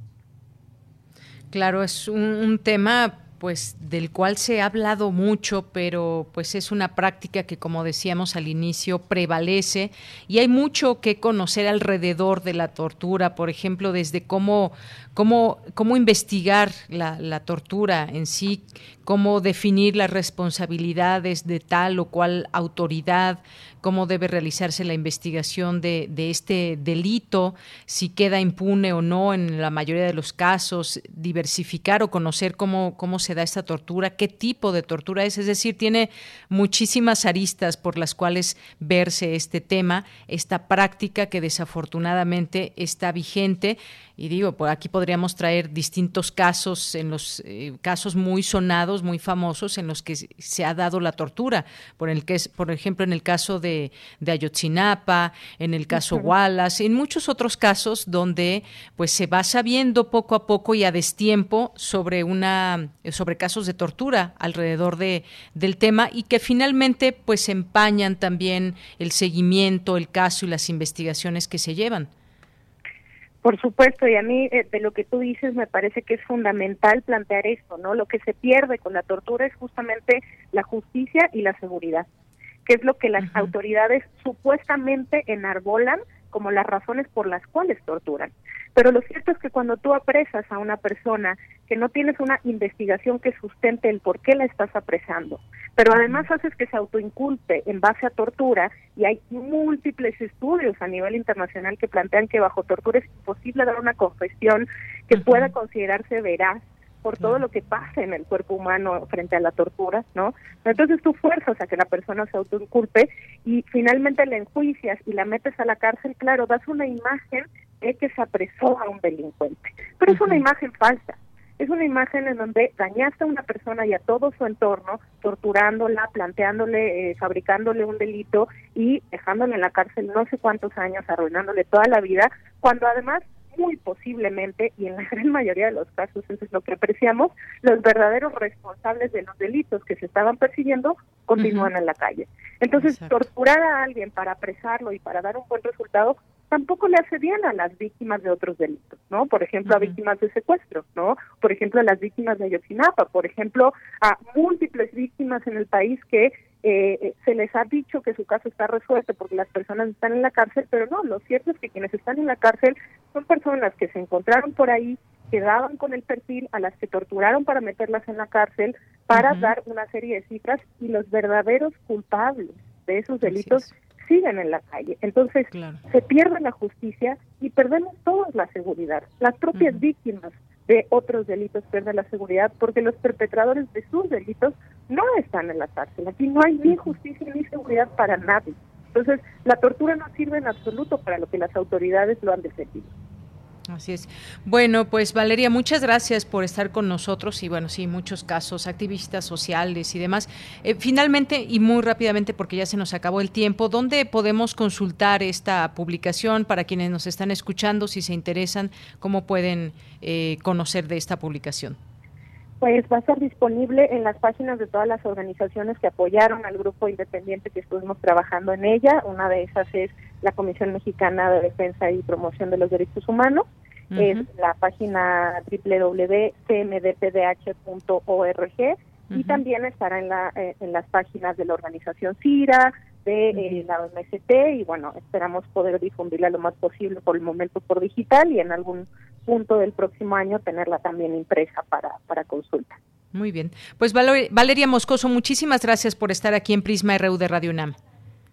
Claro, es un tema pues del cual se ha hablado mucho, pero pues es una práctica que como decíamos al inicio prevalece y hay mucho que conocer alrededor de la tortura, por ejemplo, desde cómo cómo, cómo investigar la, la, tortura en sí, cómo definir las responsabilidades de tal o cual autoridad, cómo debe realizarse la investigación de, este delito, si queda impune o no en la mayoría de los casos, diversificar o conocer cómo se da esta tortura, qué tipo de tortura es, es decir, tiene muchísimas aristas por las cuales verse este tema, esta práctica que desafortunadamente está vigente y digo, por aquí podríamos traer distintos casos, en los eh, casos muy sonados, muy famosos, en los que se ha dado la tortura, por el que es, por ejemplo, en el caso de, de Ayotzinapa, en el caso Wallace, en muchos otros casos donde pues se va sabiendo poco a poco y a destiempo sobre una sobre casos de tortura alrededor de, del tema y que finalmente pues empañan también el seguimiento, el caso y las investigaciones que se llevan. Por supuesto, y a mí eh, de lo que tú dices me parece que es fundamental plantear esto, ¿no? Lo que se pierde con la tortura es justamente la justicia y la seguridad, que es lo que las autoridades supuestamente enarbolan como las razones por las cuales torturan. Pero lo cierto es que cuando tú apresas a una persona que no tienes una investigación que sustente el por qué la estás apresando, pero además haces que se autoinculpe en base a tortura, y hay múltiples estudios a nivel internacional que plantean que bajo tortura es imposible dar una confesión que pueda considerarse veraz por todo lo que pasa en el cuerpo humano frente a la tortura, ¿no? Entonces tú fuerzas a que la persona se autoinculpe y finalmente la enjuicias y la metes a la cárcel, claro, das una imagen de que se apresó a un delincuente, pero es una imagen falsa. Es una imagen en donde dañaste a una persona y a todo su entorno, torturándola, planteándole, eh, fabricándole un delito y dejándole en la cárcel no sé cuántos años, arruinándole toda la vida, cuando además muy posiblemente, y en la gran mayoría de los casos eso es lo que apreciamos, los verdaderos responsables de los delitos que se estaban persiguiendo continúan en la calle. Entonces, torturar a alguien para apresarlo y para dar un buen resultado tampoco le hace bien a las víctimas de otros delitos, ¿no? Por ejemplo, a víctimas de secuestro, ¿no? Por ejemplo, a las víctimas de Ayotzinapa, por ejemplo, a múltiples víctimas en el país que eh, se les ha dicho que su caso está resuelto porque las personas están en la cárcel, pero no, lo cierto es que quienes están en la cárcel son personas que se encontraron por ahí, que daban con el perfil, a las que torturaron para meterlas en la cárcel, para dar una serie de cifras y los verdaderos culpables de esos delitos siguen en la calle. Entonces, se pierde la justicia y perdemos toda la seguridad. Las propias víctimas de otros delitos pierden la seguridad porque los perpetradores de sus delitos no están en la cárcel. Aquí no hay ni justicia ni seguridad para nadie. Entonces, la tortura no sirve en absoluto para lo que las autoridades lo han defendido. Así es. Bueno, pues Valeria, muchas gracias por estar con nosotros y bueno, sí, muchos casos, activistas sociales y demás. Eh, finalmente y muy rápidamente, porque ya se nos acabó el tiempo, ¿dónde podemos consultar esta publicación para quienes nos están escuchando, si se interesan, cómo pueden eh, conocer de esta publicación? Pues va a estar disponible en las páginas de todas las organizaciones que apoyaron al grupo independiente que estuvimos trabajando en ella. Una de esas es la Comisión Mexicana de Defensa y Promoción de los Derechos Humanos. Es la página www.cmdpdh.org y también estará en, la, eh, en las páginas de la organización CIRA, de eh, la OMST y bueno, esperamos poder difundirla lo más posible por el momento por digital y en algún punto del próximo año tenerla también impresa para, para consulta. Muy bien. Pues Valeria Moscoso, muchísimas gracias por estar aquí en Prisma RU de Radio UNAM.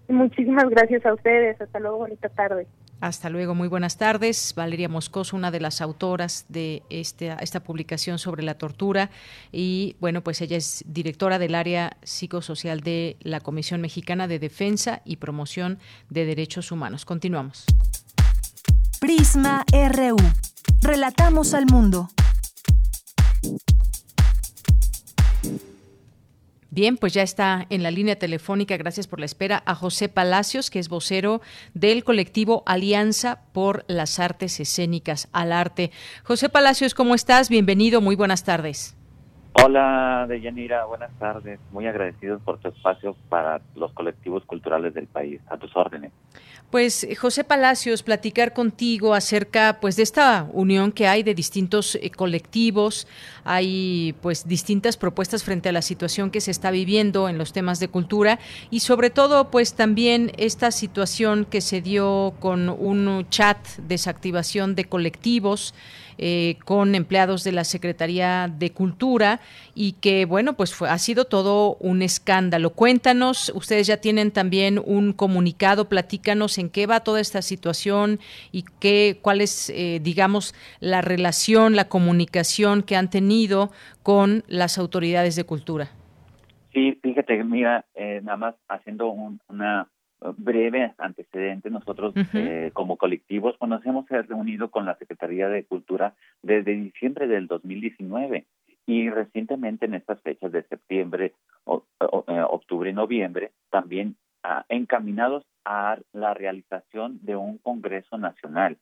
Muchísimas gracias a ustedes. Hasta luego, bonita tarde. Hasta luego, muy buenas tardes. Valeria Moscoso, una de las autoras de este, esta publicación sobre la tortura. Y bueno, pues ella es directora del área psicosocial de la Comisión Mexicana de Defensa y Promoción de Derechos Humanos. Continuamos. Prisma RU. Relatamos al mundo. Bien, pues ya está en la línea telefónica, gracias por la espera, a José Palacios, que es vocero del colectivo Alianza por las Artes Escénicas al Arte. José Palacios, ¿cómo estás? Bienvenido, muy buenas tardes. Hola, Deyanira, buenas tardes. Muy agradecidos por tu espacio para los colectivos culturales del país. A tus órdenes. Pues José Palacios, platicar contigo acerca pues de esta unión que hay de distintos eh, colectivos, hay pues distintas propuestas frente a la situación que se está viviendo en los temas de cultura y sobre todo pues también esta situación que se dio con un chat desactivación de colectivos eh, con empleados de la Secretaría de Cultura y que, bueno, pues fue, ha sido todo un escándalo. Cuéntanos, ustedes ya tienen también un comunicado, platícanos en qué va toda esta situación y qué, cuál es, eh, digamos, la relación, la comunicación que han tenido con las autoridades de cultura. Sí, fíjate, mira, eh, nada más haciendo una breve antecedente, nosotros eh, como colectivos pues, nos hemos reunido con la Secretaría de Cultura desde diciembre del 2019 y recientemente en estas fechas de septiembre, eh, octubre y noviembre, también ah, encaminados a la realización de un Congreso Nacional,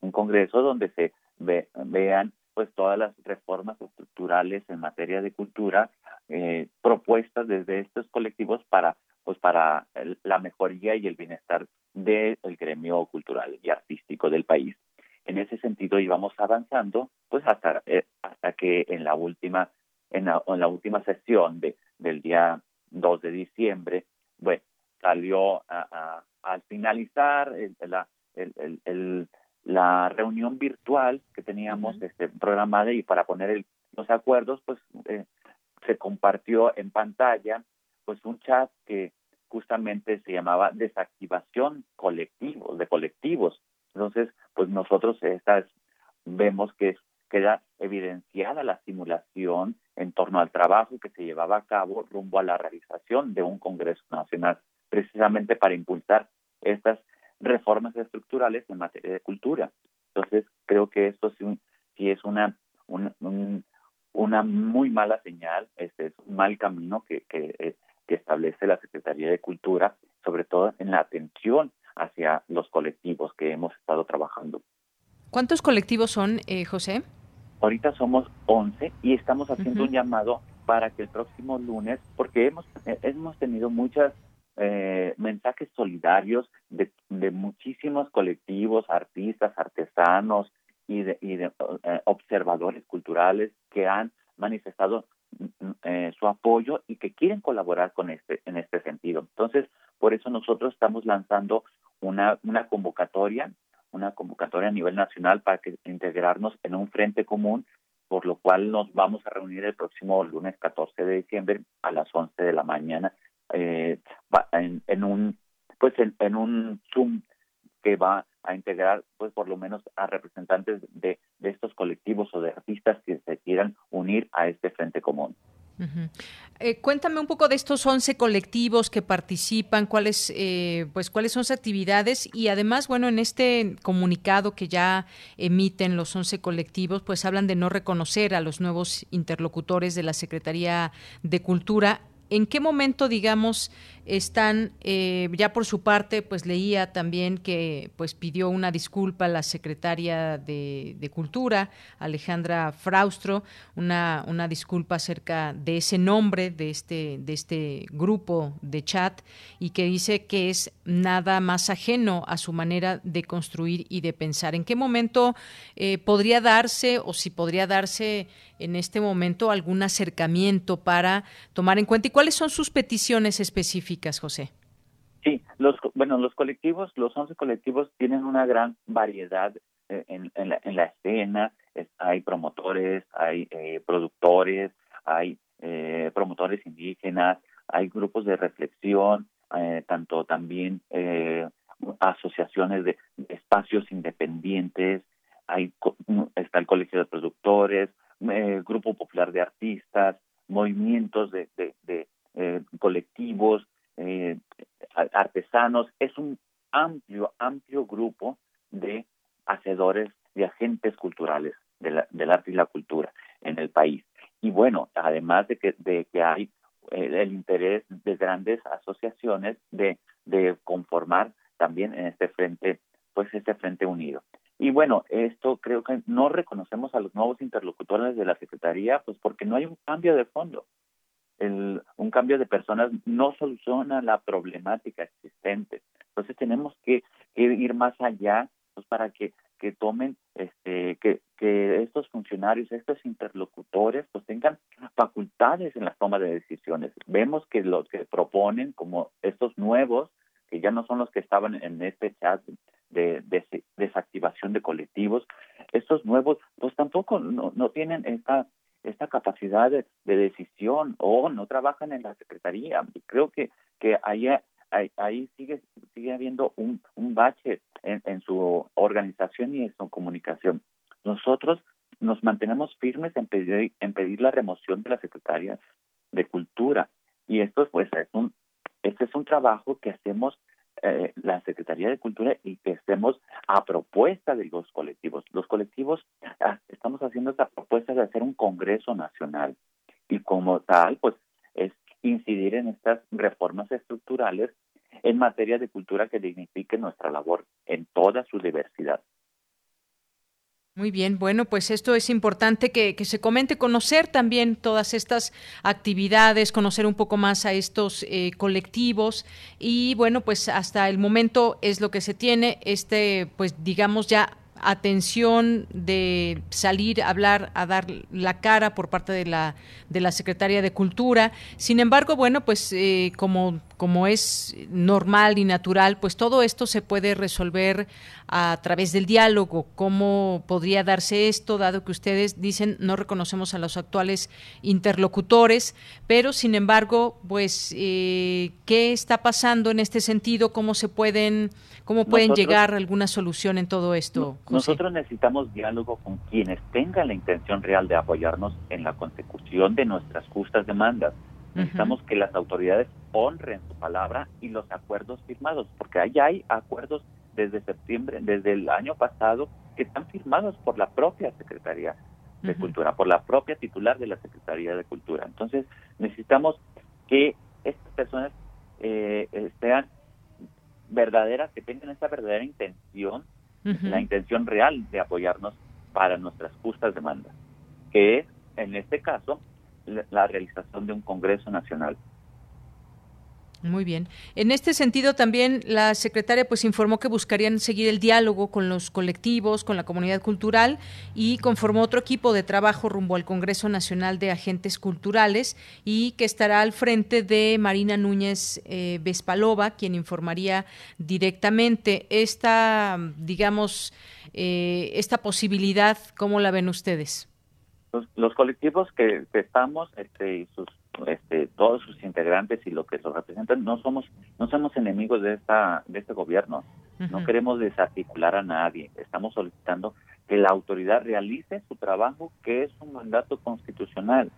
un Congreso donde se vean pues todas las reformas estructurales en materia de cultura eh, propuestas desde estos colectivos para pues para la mejoría y el bienestar del gremio cultural y artístico del país. En ese sentido íbamos avanzando, pues hasta eh, hasta que en la última en la, en la última sesión de, del día 2 de diciembre, bueno, salió a, al finalizar la, el, la reunión virtual que teníamos este, programada y para poner los acuerdos, pues eh, se compartió en pantalla pues un chat que justamente se llamaba desactivación colectivo, de colectivos. Entonces, pues nosotros estas vemos que queda evidenciada la simulación en torno al trabajo que se llevaba a cabo rumbo a la realización de un Congreso Nacional, precisamente para impulsar estas reformas estructurales en materia de cultura. Entonces, creo que esto sí, es una, una muy mala señal, este es un mal camino que, que, eh, que establece la Secretaría de Cultura, sobre todo en la atención hacia los colectivos que hemos estado trabajando. ¿Cuántos colectivos son, eh, José? Ahorita somos 11 y estamos haciendo un llamado para que el próximo lunes, porque hemos, eh, hemos tenido muchos eh, mensajes solidarios de, muchísimos colectivos, artistas, artesanos y de, y de observadores culturales que han manifestado mm, mm, su apoyo y que quieren colaborar con este en este sentido. Entonces, por eso nosotros estamos lanzando una, una convocatoria una convocatoria a nivel nacional para que integrarnos en un frente común, por lo cual nos vamos a reunir el próximo lunes 14 de diciembre a las 11 de la mañana eh, en, un pues en, un Zoom que va a integrar pues por lo menos a representantes de, estos colectivos o de artistas que se quieran unir a este frente común. Eh, cuéntame un poco de estos 11 colectivos que participan, cuáles, eh, pues, cuáles son sus actividades y además, bueno, en este comunicado que ya emiten los 11 colectivos, pues hablan de no reconocer a los nuevos interlocutores de la Secretaría de Cultura. ¿En qué momento, digamos, están eh, ya por su parte pues leía también que pues pidió una disculpa a la secretaria de, cultura Alejandra Fraustro una, una disculpa acerca de ese nombre de este de este grupo de chat y que dice que es nada más ajeno a su manera de construir y de pensar. En qué momento eh, podría darse o si podría darse en este momento algún acercamiento para tomar en cuenta y cuáles son sus peticiones específicas José. Sí, los, bueno, los colectivos, los 11 colectivos tienen una gran variedad eh, en, la, en la, escena. hay promotores, hay eh, productores, hay eh, promotores indígenas, hay grupos de reflexión, tanto también asociaciones de, espacios independientes, hay está el colegio de productores, grupo popular de artistas, movimientos de colectivos, eh, artesanos, es un amplio, amplio grupo de hacedores, de agentes culturales del arte y la cultura en el país. Y bueno, además de que, de que hay eh, el interés de grandes asociaciones de, de conformar también en este frente, pues este frente unido. Y bueno, esto creo que no reconocemos a los nuevos interlocutores de la Secretaría, pues porque no hay un cambio de fondo el, un cambio de personas no soluciona la problemática existente. Entonces tenemos que, ir más allá pues, para que, que tomen, este, que, que estos funcionarios, estos interlocutores, pues tengan facultades en la toma de decisiones. Vemos que los que proponen, como estos nuevos, que ya no son los que estaban en este chat de, desactivación de colectivos, estos nuevos, pues tampoco no, no tienen esta esta capacidad de, decisión o no trabajan en la secretaría. Creo que que ahí, ahí, sigue sigue habiendo un, un bache en, en su organización y en su comunicación. Nosotros nos mantenemos firmes en pedir, en pedir la remoción de la secretaria de Cultura y esto pues es un este es un trabajo que hacemos eh, la Secretaría de Cultura y que estemos a propuesta de los colectivos ah, estamos haciendo esta propuesta de hacer un Congreso Nacional y como tal, pues es incidir en estas reformas estructurales en materia de cultura que dignifiquen nuestra labor en toda su diversidad. Muy bien, bueno, pues esto es importante que, se comente, conocer también todas estas actividades, conocer un poco más a estos eh, colectivos y bueno, pues hasta el momento es lo que se tiene, este, pues digamos ya atención de salir a hablar, a dar la cara por parte de la, de la Secretaría de Cultura. Sin embargo, bueno, pues eh, como, como es normal y natural, pues todo esto se puede resolver a través del diálogo. ¿Cómo podría darse esto, dado que ustedes dicen no reconocemos a los actuales interlocutores, pero sin embargo, pues, eh, ¿qué está pasando en este sentido? ¿Cómo se pueden ¿Cómo pueden llegar a alguna solución en todo esto? Nosotros necesitamos diálogo con quienes tengan la intención real de apoyarnos en la consecución de nuestras justas demandas. Necesitamos que las autoridades honren su palabra y los acuerdos firmados, porque ahí hay acuerdos desde septiembre, desde el año pasado, que están firmados por la propia Secretaría de Cultura, por la propia titular de la Secretaría de Cultura. Entonces, necesitamos que estas personas eh, sean verdaderas, que tengan esa verdadera intención la intención real de apoyarnos para nuestras justas demandas, que es, en este caso, la realización de un Congreso Nacional muy bien. En este sentido, también la secretaria pues informó que buscarían seguir el diálogo con los colectivos, con la comunidad cultural y conformó otro equipo de trabajo rumbo al Congreso Nacional de Agentes Culturales y que estará al frente de Marina Núñez eh, Vespalova, quien informaría directamente esta, digamos, eh, esta posibilidad. ¿Cómo la ven ustedes? Los, colectivos que, que estamos este, y sus este, todos sus integrantes y lo que los representan, no somos no somos enemigos de esta de este gobierno. No queremos desarticular a nadie. Estamos solicitando que la autoridad realice su trabajo, que es un mandato constitucional.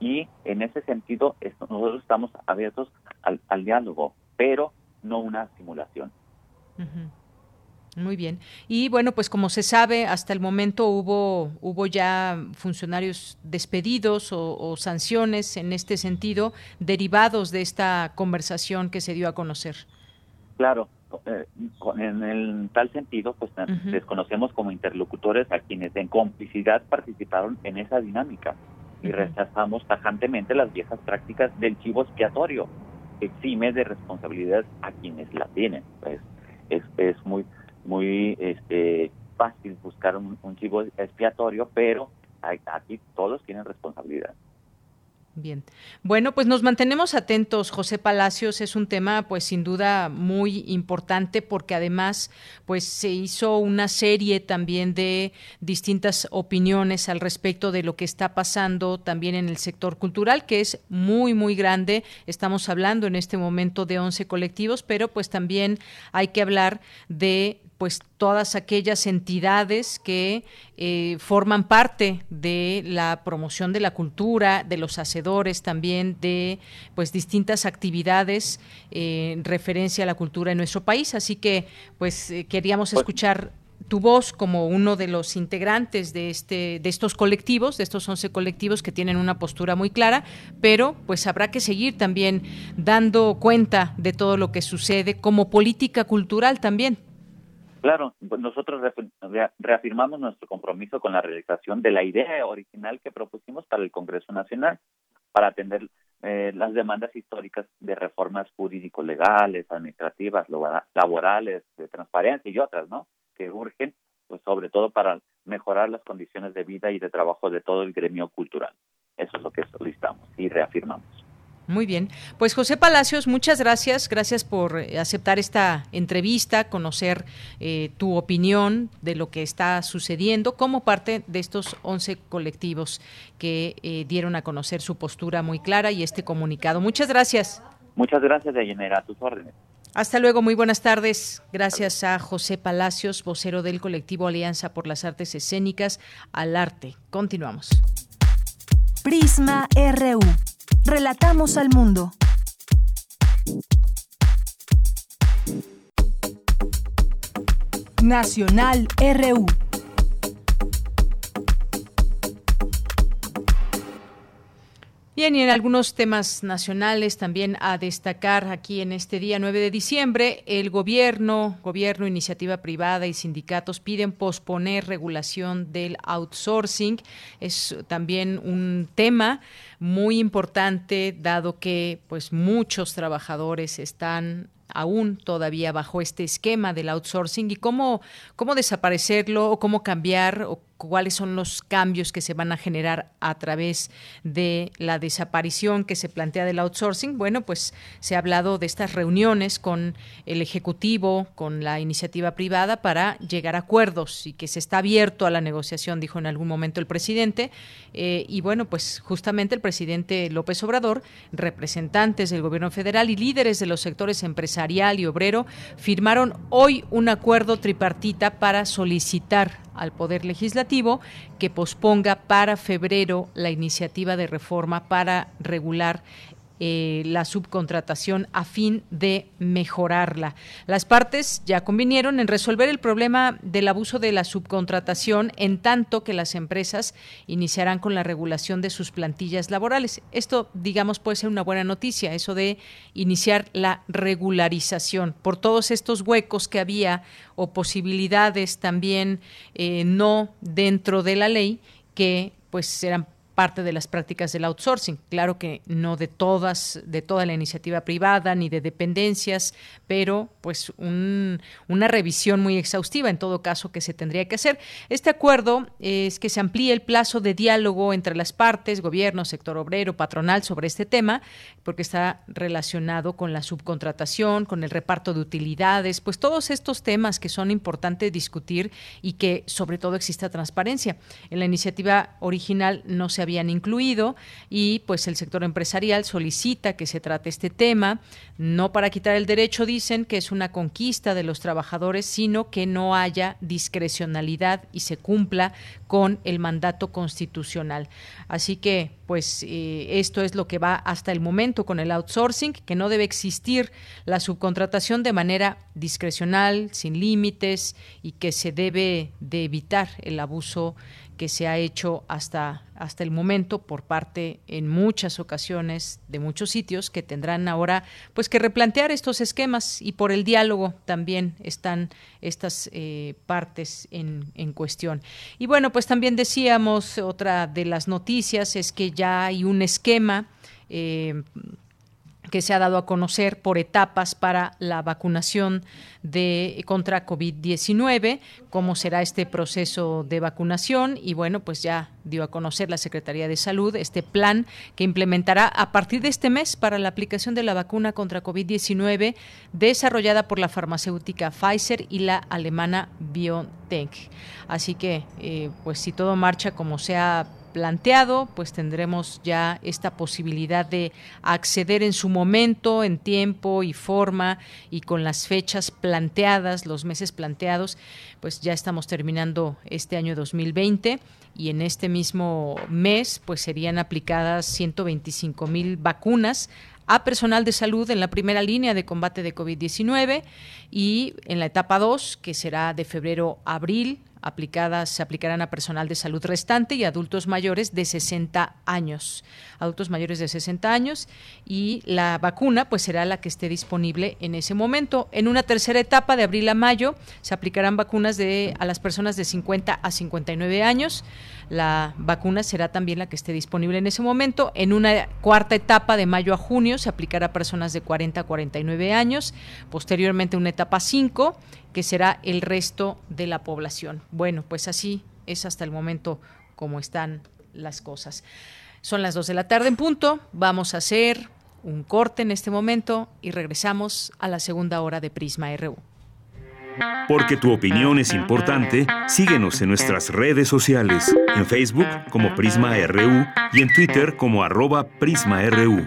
Y en ese sentido, nosotros estamos abiertos al, diálogo, pero no una simulación. Muy bien. Y bueno, pues como se sabe, hasta el momento hubo, hubo ya funcionarios despedidos o, sanciones en este sentido, derivados de esta conversación que se dio a conocer. Claro, eh, en el tal sentido, pues desconocemos como interlocutores a quienes en complicidad participaron en esa dinámica y rechazamos tajantemente las viejas prácticas del chivo expiatorio, exime de responsabilidad a quienes la tienen. Pues es, es muy muy este, fácil buscar un, chivo expiatorio, pero aquí todos tienen responsabilidad. Bien. Bueno, pues nos mantenemos atentos, José Palacios. Es un tema, pues sin duda, muy importante porque además, pues se hizo una serie también de distintas opiniones al respecto de lo que está pasando también en el sector cultural, que es muy, muy grande. Estamos hablando en este momento de 11 colectivos, pero pues también hay que hablar de pues todas aquellas entidades que eh, forman parte de la promoción de la cultura, de los hacedores también de pues distintas actividades eh, en referencia a la cultura en nuestro país. Así que pues eh, queríamos pues escuchar tu voz como uno de los integrantes de este de estos colectivos, de estos 11 colectivos que tienen una postura muy clara, pero pues habrá que seguir también dando cuenta de todo lo que sucede como política cultural también. Claro, pues nosotros reafirmamos nuestro compromiso con la realización de la idea original que propusimos para el Congreso Nacional, para atender eh, las demandas históricas de reformas jurídico-legales, administrativas, laborales, de transparencia y otras, ¿no? Que urgen, pues sobre todo para mejorar las condiciones de vida y de trabajo de todo el gremio cultural. Eso es lo que solicitamos y reafirmamos. Muy bien. Pues José Palacios, muchas gracias. Gracias por eh, aceptar esta entrevista, conocer eh, tu opinión de lo que está sucediendo como parte de estos 11 colectivos que eh, dieron a conocer su postura muy clara y este comunicado. Muchas gracias. Muchas gracias, Deyanira. A tus órdenes. Hasta luego, muy buenas tardes. Gracias a José Palacios, vocero del colectivo Alianza por las Artes Escénicas, al arte. Continuamos. Prisma RU. Relatamos al mundo. Nacional RU. Bien, y en algunos temas nacionales también a destacar aquí en este día 9 de diciembre, el gobierno, gobierno, iniciativa privada y sindicatos piden posponer regulación del outsourcing. Es también un tema muy importante dado que pues muchos trabajadores están aún todavía bajo este esquema del outsourcing y cómo, cómo desaparecerlo o cómo cambiar o cuáles son los cambios que se van a generar a través de la desaparición que se plantea del outsourcing. Bueno, pues se ha hablado de estas reuniones con el Ejecutivo, con la iniciativa privada para llegar a acuerdos y que se está abierto a la negociación, dijo en algún momento el presidente. Eh, y bueno, pues justamente el presidente López Obrador, representantes del gobierno federal y líderes de los sectores empresarial y obrero firmaron hoy un acuerdo tripartita para solicitar al Poder Legislativo que posponga para febrero la iniciativa de reforma para regular eh, la subcontratación a fin de mejorarla. Las partes ya convinieron en resolver el problema del abuso de la subcontratación en tanto que las empresas iniciarán con la regulación de sus plantillas laborales. Esto, digamos, puede ser una buena noticia, eso de iniciar la regularización por todos estos huecos que había o posibilidades también eh, no dentro de la ley que pues eran parte de las prácticas del outsourcing. Claro que no de todas, de toda la iniciativa privada ni de dependencias, pero pues una revisión muy exhaustiva en todo caso que se tendría que hacer. Este acuerdo es que se amplíe el plazo de diálogo entre las partes, gobierno, sector obrero, patronal sobre este tema, porque está relacionado con la subcontratación, con el reparto de utilidades, pues todos estos temas que son importantes discutir y que sobre todo exista transparencia. En la iniciativa original no se habían incluido y pues el sector empresarial solicita que se trate este tema, no para quitar el derecho, dicen que es una conquista de los trabajadores, sino que no haya discrecionalidad y se cumpla con el mandato constitucional. Así que, pues, eh, esto es lo que va hasta el momento con el outsourcing, que no debe existir la subcontratación de manera discrecional, sin límites y que se debe de evitar el abuso que se ha hecho hasta, hasta el momento por parte en muchas ocasiones de muchos sitios que tendrán ahora pues que replantear estos esquemas y por el diálogo también están estas eh, partes en, en cuestión. Y bueno, pues también decíamos, otra de las noticias es que ya hay un esquema eh, que se ha dado a conocer por etapas para la vacunación de contra COVID-19, cómo será este proceso de vacunación y bueno, pues ya dio a conocer la Secretaría de Salud este plan que implementará a partir de este mes para la aplicación de la vacuna contra COVID-19 desarrollada por la farmacéutica Pfizer y la alemana BioNTech. Así que, eh, pues si todo marcha como sea planteado, pues tendremos ya esta posibilidad de acceder en su momento, en tiempo y forma y con las fechas planteadas, los meses planteados, pues ya estamos terminando este año 2020 y en este mismo mes pues serían aplicadas 125 mil vacunas a personal de salud en la primera línea de combate de COVID-19 y en la etapa 2, que será de febrero a abril, aplicadas se aplicarán a personal de salud restante y adultos mayores de 60 años. Adultos mayores de 60 años y la vacuna pues será la que esté disponible en ese momento. En una tercera etapa de abril a mayo se aplicarán vacunas de a las personas de 50 a 59 años. La vacuna será también la que esté disponible en ese momento. En una cuarta etapa de mayo a junio se aplicará a personas de 40 a 49 años. Posteriormente una etapa 5 que será el resto de la población. Bueno, pues así es hasta el momento como están las cosas. Son las 2 de la tarde en punto. Vamos a hacer un corte en este momento y regresamos a la segunda hora de Prisma RU. Porque tu opinión es importante, síguenos en nuestras redes sociales, en Facebook como Prisma RU y en Twitter como arroba PrismaRU.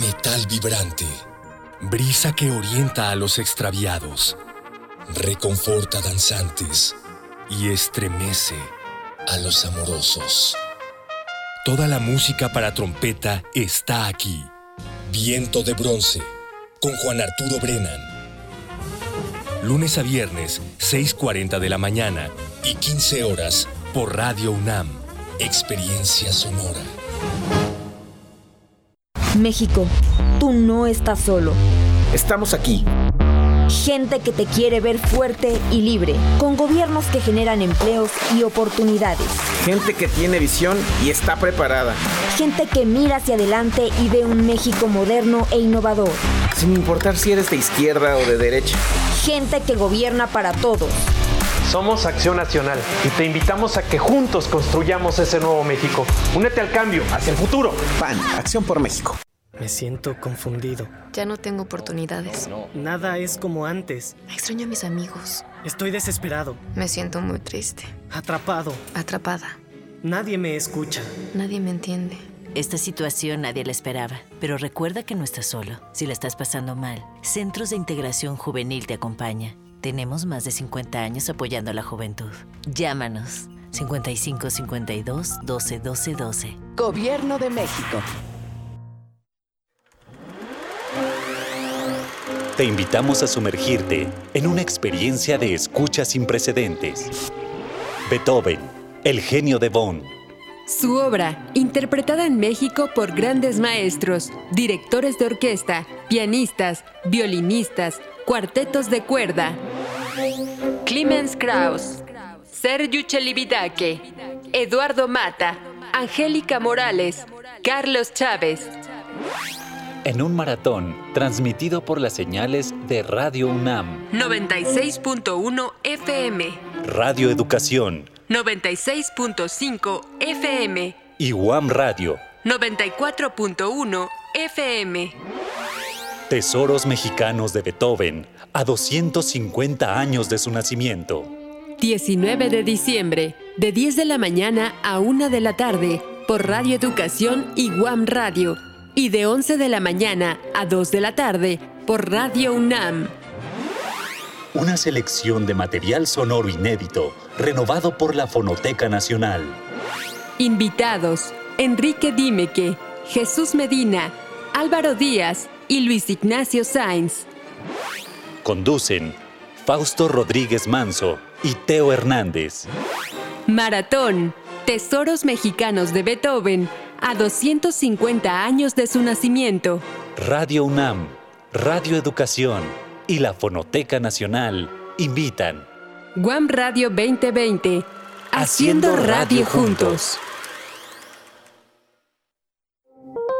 Metal vibrante. Brisa que orienta a los extraviados. Reconforta danzantes y estremece a los amorosos. Toda la música para trompeta está aquí. Viento de bronce con Juan Arturo Brennan. Lunes a viernes, 6.40 de la mañana y 15 horas por Radio UNAM. Experiencia sonora. México, tú no estás solo. Estamos aquí. Gente que te quiere ver fuerte y libre, con gobiernos que generan empleos y oportunidades. Gente que tiene visión y está preparada. Gente que mira hacia adelante y ve un México moderno e innovador. Sin importar si eres de izquierda o de derecha. Gente que gobierna para todos. Somos Acción Nacional y te invitamos a que juntos construyamos ese nuevo México. Únete al cambio, hacia el futuro. PAN, Acción por México. Me siento confundido. Ya no tengo oportunidades. Nada es como antes. Extraño a mis amigos. Estoy desesperado. Me siento muy triste. Atrapado. Atrapada. Nadie me escucha. Nadie me entiende. Esta situación nadie la esperaba, pero recuerda que no estás solo. Si la estás pasando mal, Centros de Integración Juvenil te acompaña. Tenemos más de 50 años apoyando a la juventud. Llámanos 55 52 12 12 12. Gobierno de México. Te invitamos a sumergirte en una experiencia de escucha sin precedentes. Beethoven, el genio de Bonn. Su obra, interpretada en México por grandes maestros, directores de orquesta, pianistas, violinistas, cuartetos de cuerda. Clemens Krauss, Sergio Chelividake, Eduardo Mata, Angélica Morales, Carlos Chávez. En un maratón transmitido por las señales de Radio UNAM. 96.1 FM. Radio Educación. 96.5 FM. Y UAM Radio. 94.1 FM. Tesoros mexicanos de Beethoven a 250 años de su nacimiento. 19 de diciembre, de 10 de la mañana a 1 de la tarde, por Radio Educación y Guam Radio, y de 11 de la mañana a 2 de la tarde, por Radio UNAM. Una selección de material sonoro inédito, renovado por la Fonoteca Nacional. Invitados: Enrique Dimeque, Jesús Medina, Álvaro Díaz y Luis Ignacio Sainz. Conducen Fausto Rodríguez Manso y Teo Hernández. Maratón, Tesoros Mexicanos de Beethoven, a 250 años de su nacimiento. Radio UNAM, Radio Educación y la Fonoteca Nacional invitan. Guam Radio 2020, haciendo radio juntos.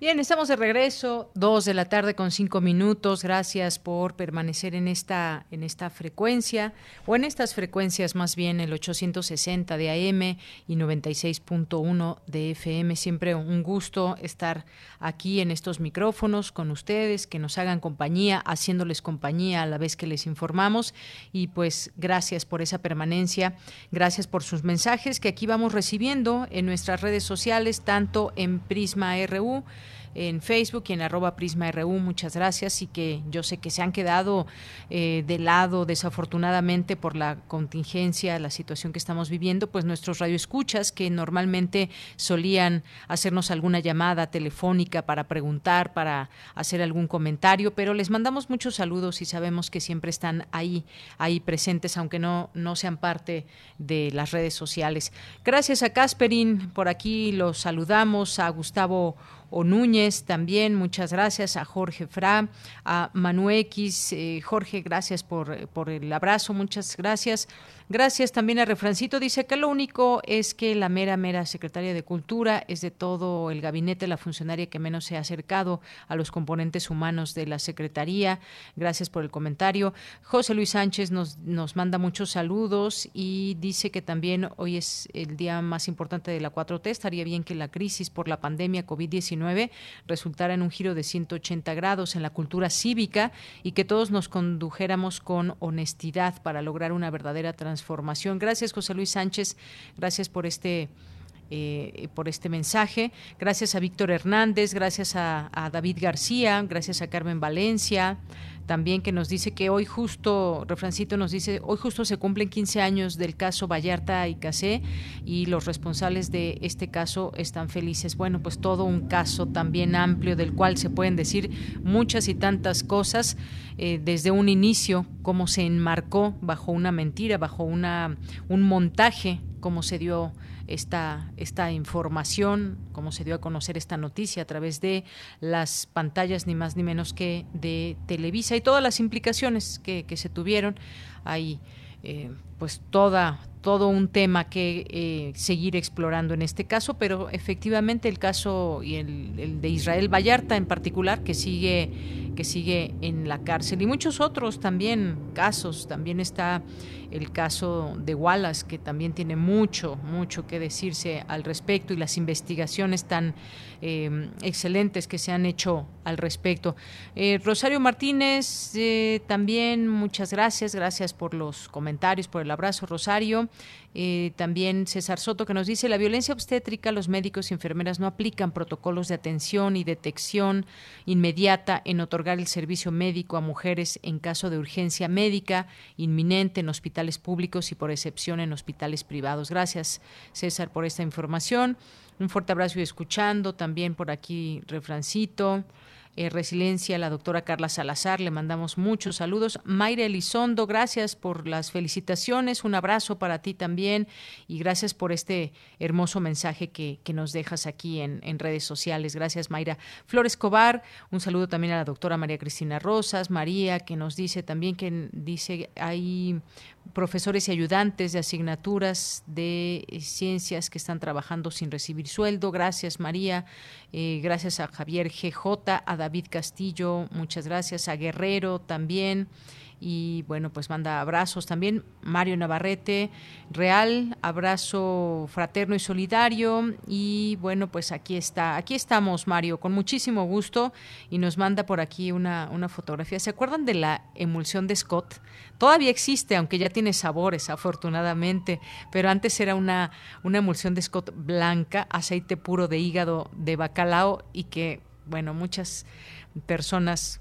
Bien, estamos de regreso, dos de la tarde con cinco minutos. Gracias por permanecer en esta, en esta frecuencia, o en estas frecuencias más bien, el 860 de AM y 96.1 de FM. Siempre un gusto estar aquí en estos micrófonos con ustedes, que nos hagan compañía, haciéndoles compañía a la vez que les informamos. Y pues gracias por esa permanencia, gracias por sus mensajes que aquí vamos recibiendo en nuestras redes sociales, tanto en Prisma RU, en Facebook y en arroba Prisma RU. Muchas gracias y que yo sé que se han quedado eh, de lado desafortunadamente por la contingencia, la situación que estamos viviendo, pues nuestros radioescuchas que normalmente solían hacernos alguna llamada telefónica para preguntar, para hacer algún comentario, pero les mandamos muchos saludos y sabemos que siempre están ahí, ahí presentes, aunque no, no sean parte de las redes sociales. Gracias a Casperin, por aquí los saludamos, a Gustavo o Núñez también, muchas gracias a Jorge Fra, a Manu X, eh, Jorge, gracias por, por el abrazo, muchas gracias. Gracias también a Refrancito. Dice que lo único es que la mera, mera secretaria de Cultura es de todo el gabinete la funcionaria que menos se ha acercado a los componentes humanos de la Secretaría. Gracias por el comentario. José Luis Sánchez nos, nos manda muchos saludos y dice que también hoy es el día más importante de la 4T. Estaría bien que la crisis por la pandemia COVID-19 resultara en un giro de 180 grados en la cultura cívica y que todos nos condujéramos con honestidad para lograr una verdadera transformación. Gracias, José Luis Sánchez. Gracias por este eh, por este mensaje. Gracias a Víctor Hernández, gracias a, David García, gracias a Carmen Valencia, también que nos dice que hoy justo, Refrancito nos dice, hoy justo se cumplen 15 años del caso Vallarta y Casé y los responsables de este caso están felices. Bueno, pues todo un caso también amplio del cual se pueden decir muchas y tantas cosas eh, desde un inicio, cómo se enmarcó bajo una mentira, bajo una, un montaje, cómo se dio esta, esta información, cómo se dio a conocer esta noticia a través de las pantallas ni más ni menos que de Televisa y todas las implicaciones que, que se tuvieron. Hay eh, pues toda todo un tema que eh, seguir explorando en este caso, pero efectivamente el caso y el, de Israel Vallarta en particular que sigue que sigue en la cárcel y muchos otros también casos. También está el caso de Wallace que también tiene mucho mucho que decirse al respecto y las investigaciones tan eh, excelentes que se han hecho al respecto. Eh, Rosario Martínez también muchas gracias, gracias por los comentarios, por el abrazo Rosario. Eh, también César Soto que nos dice, la violencia obstétrica, los médicos y enfermeras no aplican protocolos de atención y detección inmediata en otorgar el servicio médico a mujeres en caso de urgencia médica inminente en hospitales públicos y por excepción en hospitales privados. Gracias, César, por esta información. Un fuerte abrazo y escuchando también por aquí, refrancito. Eh, resiliencia, la doctora Carla Salazar. Le mandamos muchos saludos. Mayra Elizondo, gracias por las felicitaciones. Un abrazo para ti también y gracias por este hermoso mensaje que, nos dejas aquí en, en, redes sociales. Gracias, Mayra. Flores Escobar, un saludo también a la doctora María Cristina Rosas. María, que nos dice también que dice hay profesores y ayudantes de asignaturas de eh, ciencias que están trabajando sin recibir sueldo. Gracias, María. Eh, gracias a Javier GJ, a David Castillo, muchas gracias. A Guerrero también y bueno, pues manda abrazos también. Mario Navarrete, Real, abrazo fraterno y solidario. Y bueno, pues aquí está, aquí estamos, Mario, con muchísimo gusto. Y nos manda por aquí una, una fotografía. ¿Se acuerdan de la emulsión de Scott? Todavía existe, aunque ya tiene sabores, afortunadamente, pero antes era una, una emulsión de Scott blanca, aceite puro de hígado de bacalao y que, bueno, muchas personas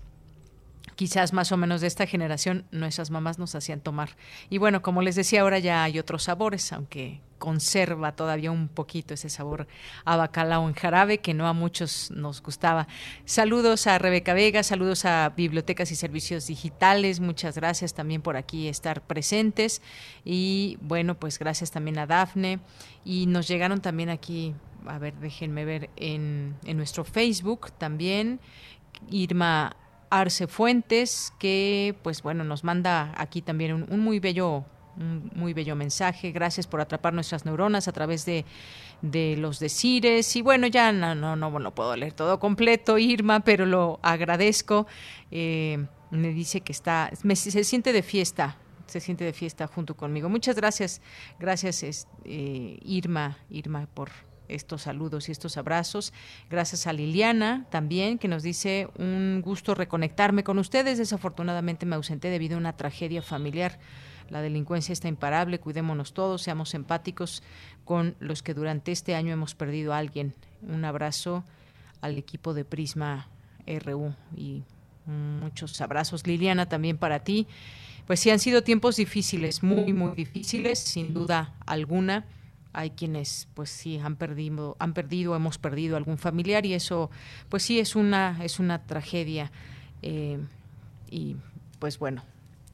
quizás más o menos de esta generación, nuestras mamás nos hacían tomar. Y bueno, como les decía, ahora ya hay otros sabores, aunque conserva todavía un poquito ese sabor a bacalao en jarabe que no a muchos nos gustaba. Saludos a Rebeca Vega, saludos a Bibliotecas y Servicios Digitales, muchas gracias también por aquí estar presentes y bueno, pues gracias también a Dafne y nos llegaron también aquí, a ver, déjenme ver en, en nuestro Facebook también. Irma Arce Fuentes, que pues bueno, nos manda aquí también un, muy bello un muy bello mensaje. Gracias por atrapar nuestras neuronas a través de, de los decires. Y bueno, ya no, no, no, no puedo leer todo completo, Irma, pero lo agradezco. Eh, me dice que está, se siente de fiesta, se siente de fiesta junto conmigo. Muchas gracias, gracias eh, Irma, Irma, por, estos saludos y estos abrazos. Gracias a Liliana también, que nos dice un gusto reconectarme con ustedes. Desafortunadamente me ausenté debido a una tragedia familiar. La delincuencia está imparable, cuidémonos todos, seamos empáticos con los que durante este año hemos perdido a alguien. Un abrazo al equipo de Prisma RU y muchos abrazos. Liliana, también para ti. Pues sí, han sido tiempos difíciles, muy, muy difíciles, sin duda alguna hay quienes pues sí han perdido han perdido hemos perdido algún familiar y eso pues sí es una es una tragedia. Eh, y pues bueno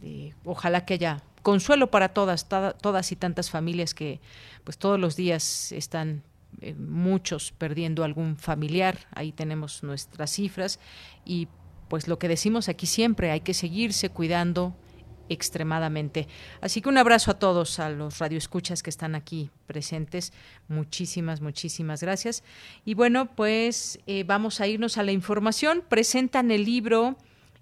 eh, ojalá que haya consuelo para todas todas y tantas familias que pues todos los días están eh, muchos perdiendo algún familiar. Ahí tenemos nuestras cifras y pues lo que decimos aquí siempre hay que seguirse cuidando extremadamente. Así que un abrazo a todos, a los radioescuchas que están aquí presentes. Muchísimas, muchísimas gracias. Y bueno, pues eh, vamos a irnos a la información. Presentan el libro,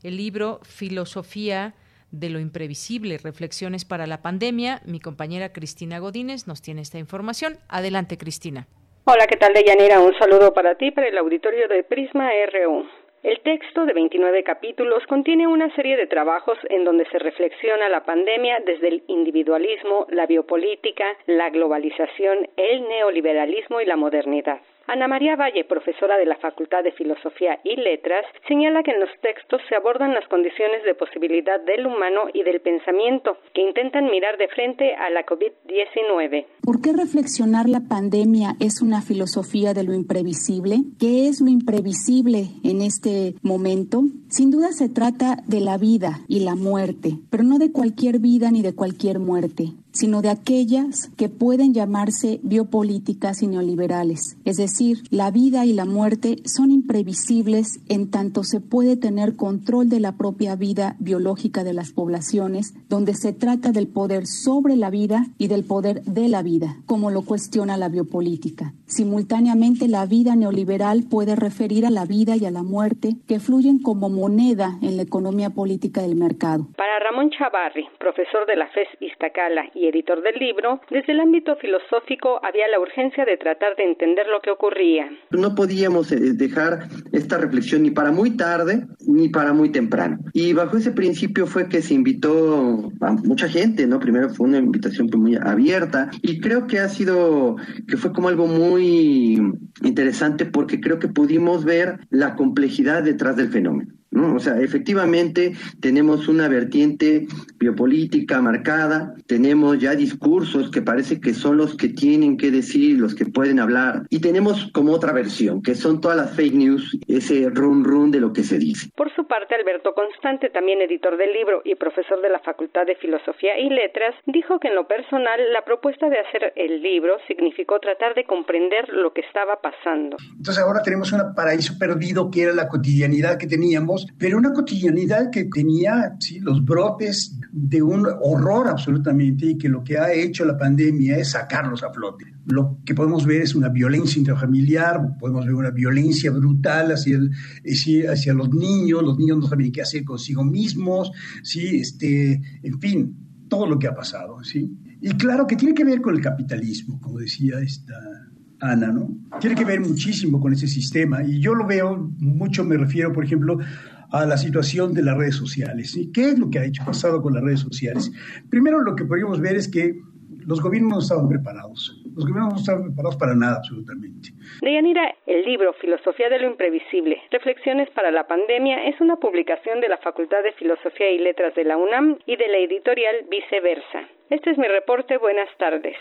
el libro Filosofía de lo imprevisible, reflexiones para la pandemia. Mi compañera Cristina Godínez nos tiene esta información. Adelante, Cristina. Hola, ¿qué tal, Deyanira? Un saludo para ti, para el auditorio de Prisma RU. El texto de 29 capítulos contiene una serie de trabajos en donde se reflexiona la pandemia desde el individualismo, la biopolítica, la globalización, el neoliberalismo y la modernidad. Ana María Valle, profesora de la Facultad de Filosofía y Letras, señala que en los textos se abordan las condiciones de posibilidad del humano y del pensamiento que intentan mirar de frente a la COVID-19. ¿Por qué reflexionar la pandemia es una filosofía de lo imprevisible? ¿Qué es lo imprevisible en este momento? Sin duda se trata de la vida y la muerte, pero no de cualquier vida ni de cualquier muerte. Sino de aquellas que pueden llamarse biopolíticas y neoliberales. Es decir, la vida y la muerte son imprevisibles en tanto se puede tener control de la propia vida biológica de las poblaciones, donde se trata del poder sobre la vida y del poder de la vida, como lo cuestiona la biopolítica. Simultáneamente, la vida neoliberal puede referir a la vida y a la muerte que fluyen como moneda en la economía política del mercado. Para Ramón Chavarri, profesor de la FES Iztacala y editor del libro, desde el ámbito filosófico había la urgencia de tratar de entender lo que ocurría. No podíamos eh, dejar esta reflexión ni para muy tarde ni para muy temprano. Y bajo ese principio fue que se invitó a mucha gente, ¿no? Primero fue una invitación muy abierta y creo que ha sido, que fue como algo muy interesante porque creo que pudimos ver la complejidad detrás del fenómeno. ¿No? O sea, efectivamente tenemos una vertiente biopolítica marcada, tenemos ya discursos que parece que son los que tienen que decir, los que pueden hablar, y tenemos como otra versión, que son todas las fake news, ese run run de lo que se dice. Por su parte, Alberto Constante, también editor del libro y profesor de la Facultad de Filosofía y Letras, dijo que en lo personal la propuesta de hacer el libro significó tratar de comprender lo que estaba pasando. Entonces ahora tenemos un paraíso perdido que era la cotidianidad que teníamos pero una cotidianidad que tenía ¿sí? los brotes de un horror absolutamente y que lo que ha hecho la pandemia es sacarlos a flote. Lo que podemos ver es una violencia intrafamiliar, podemos ver una violencia brutal hacia, el, hacia los niños, los niños no saben qué hacer consigo mismos, ¿sí? este, en fin, todo lo que ha pasado. ¿sí? Y claro que tiene que ver con el capitalismo, como decía esta Ana, ¿no? Tiene que ver muchísimo con ese sistema y yo lo veo mucho, me refiero, por ejemplo, a la situación de las redes sociales. ¿Y qué es lo que ha hecho pasado con las redes sociales? Primero, lo que podríamos ver es que los gobiernos no estaban preparados. Los gobiernos no estaban preparados para nada, absolutamente. Deyanira, el libro Filosofía de lo Imprevisible, Reflexiones para la Pandemia, es una publicación de la Facultad de Filosofía y Letras de la UNAM y de la editorial Viceversa. Este es mi reporte. Buenas tardes.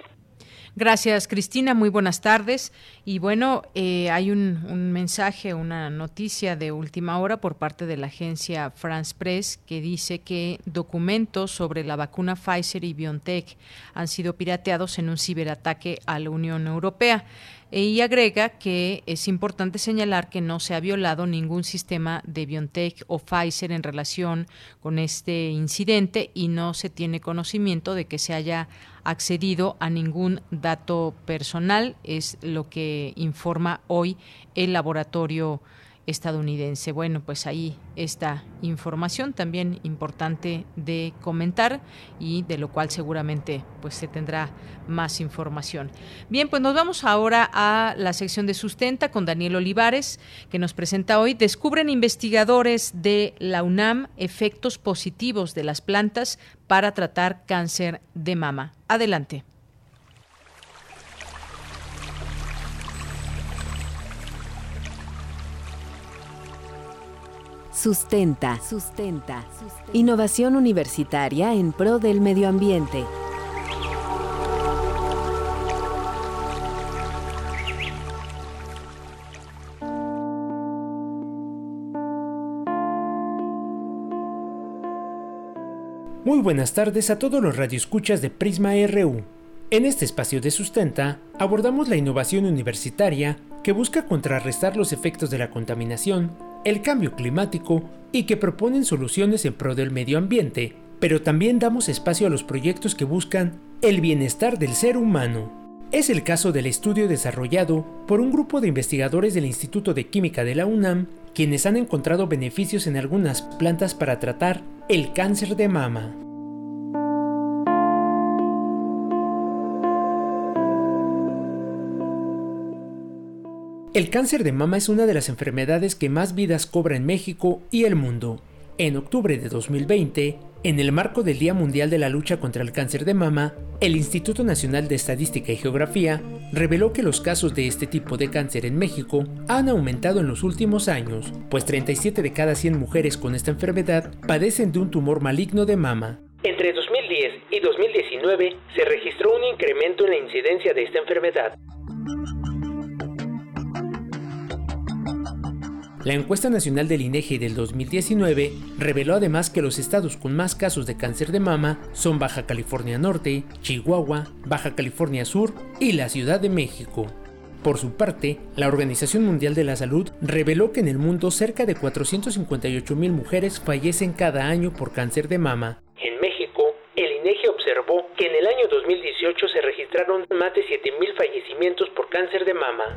Gracias, Cristina. Muy buenas tardes. Y bueno, eh, hay un, un, mensaje, una noticia de última hora por parte de la agencia France Press que dice que documentos sobre la vacuna Pfizer y BioNTech han sido pirateados en un ciberataque a la Unión Europea y agrega que es importante señalar que no se ha violado ningún sistema de BioNTech o Pfizer en relación con este incidente y no se tiene conocimiento de que se haya accedido a ningún dato personal, es lo que informa hoy el laboratorio estadounidense. Bueno, pues ahí esta información también importante de comentar y de lo cual seguramente pues se tendrá más información. Bien, pues nos vamos ahora a la sección de sustenta con Daniel Olivares que nos presenta hoy descubren investigadores de la UNAM efectos positivos de las plantas para tratar cáncer de mama. Adelante. Sustenta. Sustenta. Innovación universitaria en pro del medio ambiente. Muy buenas tardes a todos los radioescuchas de Prisma RU. En este espacio de Sustenta abordamos la innovación universitaria que busca contrarrestar los efectos de la contaminación el cambio climático y que proponen soluciones en pro del medio ambiente, pero también damos espacio a los proyectos que buscan el bienestar del ser humano. Es el caso del estudio desarrollado por un grupo de investigadores del Instituto de Química de la UNAM, quienes han encontrado beneficios en algunas plantas para tratar el cáncer de mama. El cáncer de mama es una de las enfermedades que más vidas cobra en México y el mundo. En octubre de 2020, en el marco del Día Mundial de la Lucha contra el Cáncer de Mama, el Instituto Nacional de Estadística y Geografía reveló que los casos de este tipo de cáncer en México han aumentado en los últimos años, pues 37 de cada 100 mujeres con esta enfermedad padecen de un tumor maligno de mama. Entre 2010 y 2019 se registró un incremento en la incidencia de esta enfermedad. La encuesta nacional del INEGI del 2019 reveló además que los estados con más casos de cáncer de mama son Baja California Norte, Chihuahua, Baja California Sur y la Ciudad de México. Por su parte, la Organización Mundial de la Salud reveló que en el mundo cerca de 458 mil mujeres fallecen cada año por cáncer de mama. En México, el INEGI observó que en el año 2018 se registraron más de 7 mil fallecimientos por cáncer de mama.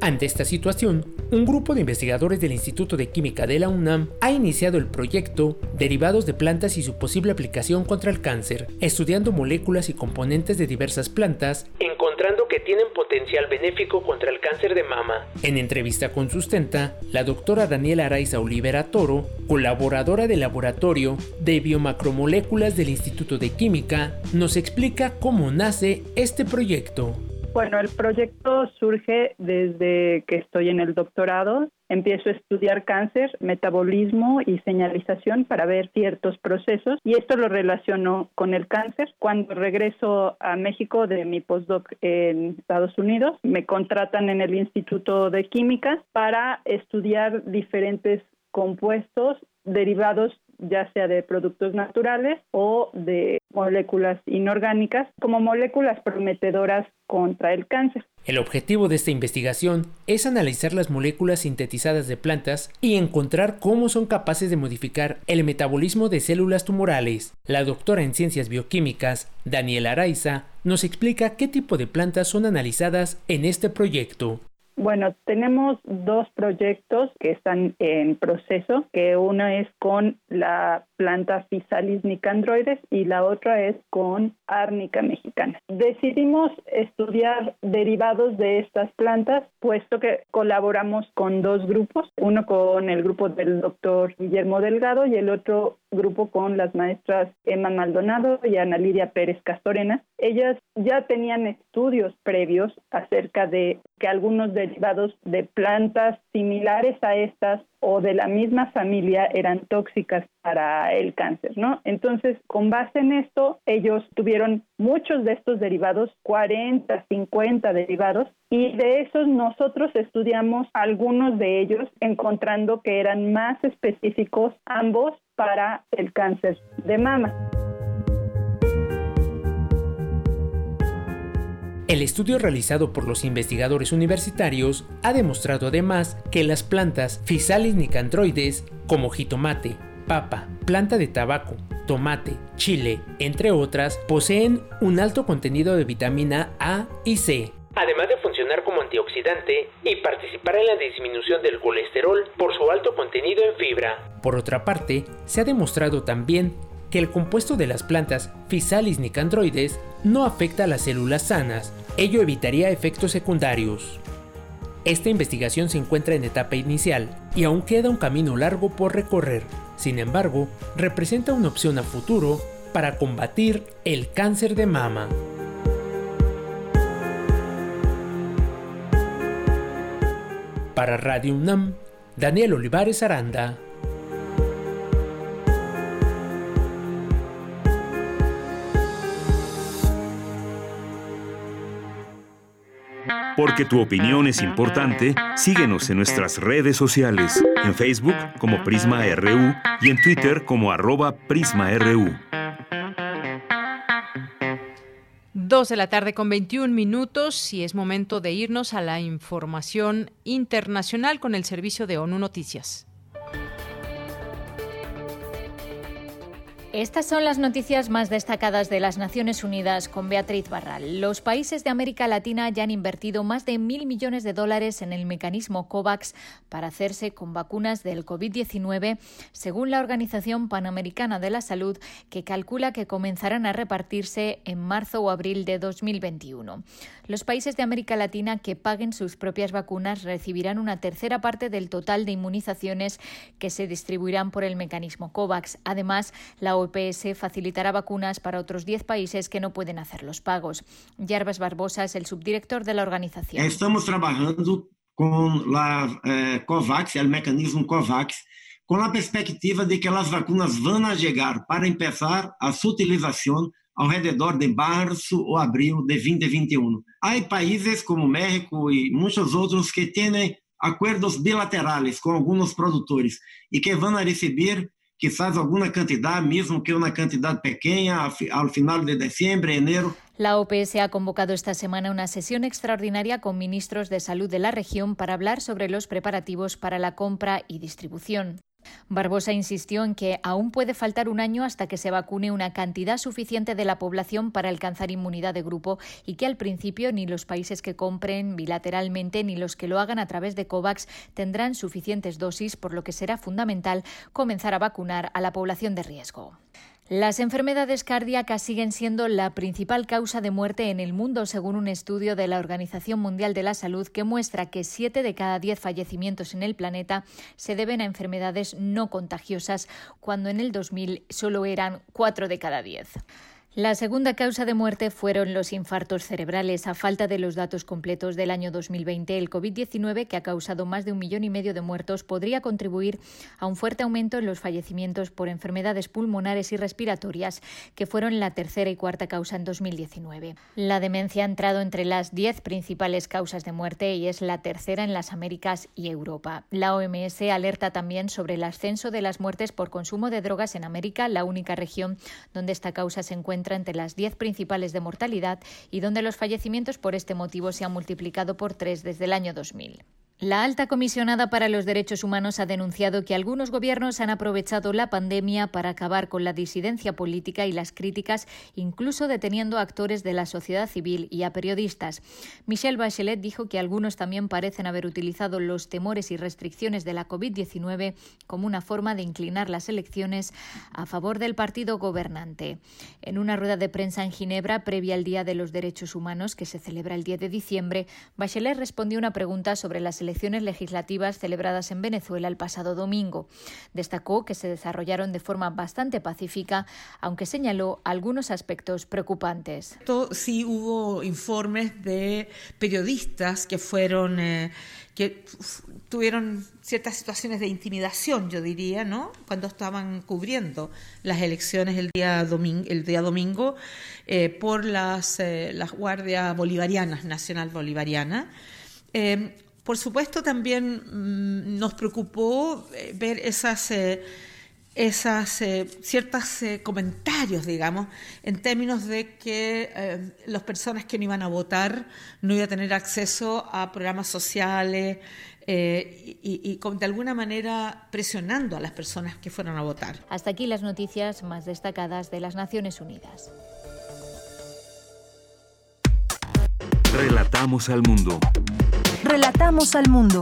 Ante esta situación, un grupo de investigadores del Instituto de Química de la UNAM ha iniciado el proyecto Derivados de plantas y su posible aplicación contra el cáncer, estudiando moléculas y componentes de diversas plantas, encontrando que tienen potencial benéfico contra el cáncer de mama. En entrevista con Sustenta, la doctora Daniela Araiza Olivera Toro, colaboradora del laboratorio de biomacromoléculas del Instituto de Química, nos explica cómo nace este proyecto. Bueno, el proyecto surge desde que estoy en el doctorado. Empiezo a estudiar cáncer, metabolismo y señalización para ver ciertos procesos y esto lo relaciono con el cáncer. Cuando regreso a México de mi postdoc en Estados Unidos, me contratan en el Instituto de Química para estudiar diferentes compuestos derivados ya sea de productos naturales o de moléculas inorgánicas como moléculas prometedoras contra el cáncer. El objetivo de esta investigación es analizar las moléculas sintetizadas de plantas y encontrar cómo son capaces de modificar el metabolismo de células tumorales. La doctora en ciencias bioquímicas, Daniela Araiza, nos explica qué tipo de plantas son analizadas en este proyecto. Bueno, tenemos dos proyectos que están en proceso, que uno es con la planta Physalis nicandroides y la otra es con árnica mexicana. Decidimos estudiar derivados de estas plantas, puesto que colaboramos con dos grupos, uno con el grupo del doctor Guillermo Delgado y el otro grupo con las maestras Emma Maldonado y Ana Lidia Pérez Castorena. Ellas ya tenían estudios previos acerca de que algunos derivados de plantas similares a estas o de la misma familia eran tóxicas para el cáncer, ¿no? Entonces, con base en esto, ellos tuvieron muchos de estos derivados, 40, 50 derivados, y de esos nosotros estudiamos algunos de ellos, encontrando que eran más específicos ambos para el cáncer de mama. El estudio realizado por los investigadores universitarios ha demostrado además que las plantas Physalis nicandroides, como jitomate, papa, planta de tabaco, tomate, chile, entre otras, poseen un alto contenido de vitamina A y C. Además de funcionar como antioxidante y participar en la disminución del colesterol por su alto contenido en fibra. Por otra parte, se ha demostrado también que el compuesto de las plantas Physalis nicandroides no afecta a las células sanas, ello evitaría efectos secundarios. Esta investigación se encuentra en etapa inicial y aún queda un camino largo por recorrer, sin embargo, representa una opción a futuro para combatir el cáncer de mama. Para Radio UNAM, Daniel Olivares Aranda. Porque tu opinión es importante, síguenos en nuestras redes sociales, en Facebook como Prisma RU y en Twitter como arroba PrismaRU. Dos de la tarde con 21 minutos y es momento de irnos a la información internacional con el servicio de ONU Noticias. Estas son las noticias más destacadas de las Naciones Unidas con Beatriz Barral. Los países de América Latina ya han invertido más de mil millones de dólares en el mecanismo COVAX para hacerse con vacunas del COVID-19, según la Organización Panamericana de la Salud, que calcula que comenzarán a repartirse en marzo o abril de 2021. Los países de América Latina que paguen sus propias vacunas recibirán una tercera parte del total de inmunizaciones que se distribuirán por el mecanismo COVAX. Además, la OPS facilitará vacunas para otros 10 países que no pueden hacer los pagos. Yarbas Barbosa es el subdirector de la organización. Estamos trabajando con la eh, COVAX, el mecanismo COVAX, con la perspectiva de que las vacunas van a llegar para empezar a su utilización ao redor de março ou abril de 2021. Há países como México e muitos outros que têm acordos bilaterais com alguns produtores e que vão receber quizás alguna cantidad, mismo que una cantidad pequeña al final de diciembre, enero. La OPS ha convocado esta semana una sesión extraordinaria con ministros de salud de la región para hablar sobre los preparativos para la compra y distribución. Barbosa insistió en que aún puede faltar un año hasta que se vacune una cantidad suficiente de la población para alcanzar inmunidad de grupo y que al principio ni los países que compren bilateralmente ni los que lo hagan a través de COVAX tendrán suficientes dosis, por lo que será fundamental comenzar a vacunar a la población de riesgo. Las enfermedades cardíacas siguen siendo la principal causa de muerte en el mundo, según un estudio de la Organización Mundial de la Salud que muestra que siete de cada diez fallecimientos en el planeta se deben a enfermedades no contagiosas, cuando en el 2000 solo eran cuatro de cada diez. La segunda causa de muerte fueron los infartos cerebrales. A falta de los datos completos del año 2020, el COVID-19, que ha causado más de un millón y medio de muertos, podría contribuir a un fuerte aumento en los fallecimientos por enfermedades pulmonares y respiratorias, que fueron la tercera y cuarta causa en 2019. La demencia ha entrado entre las diez principales causas de muerte y es la tercera en las Américas y Europa. La OMS alerta también sobre el ascenso de las muertes por consumo de drogas en América, la única región donde esta causa se encuentra entre las diez principales de mortalidad y donde los fallecimientos por este motivo se han multiplicado por tres desde el año 2000. La alta comisionada para los derechos humanos ha denunciado que algunos gobiernos han aprovechado la pandemia para acabar con la disidencia política y las críticas, incluso deteniendo a actores de la sociedad civil y a periodistas. Michelle Bachelet dijo que algunos también parecen haber utilizado los temores y restricciones de la COVID-19 como una forma de inclinar las elecciones a favor del partido gobernante. En una rueda de prensa en Ginebra, previa al Día de los Derechos Humanos, que se celebra el 10 de diciembre, Bachelet respondió una pregunta sobre las legislativas celebradas en Venezuela el pasado domingo. Destacó que se desarrollaron de forma bastante pacífica, aunque señaló algunos aspectos preocupantes. Sí hubo informes de periodistas que fueron eh, que tuvieron ciertas situaciones de intimidación, yo diría, ¿no? Cuando estaban cubriendo las elecciones el día domingo, el día domingo eh, por las, eh, las guardias bolivarianas, nacional bolivariana. Por supuesto, también mm, nos preocupó eh, ver esas, eh, esas eh, ciertos comentarios, digamos, en términos de que las personas que no iban a votar no iban a tener acceso a programas sociales y, y de alguna manera presionando a las personas que fueron a votar. Hasta aquí las noticias más destacadas de las Naciones Unidas. Relatamos al mundo. Relatamos al mundo.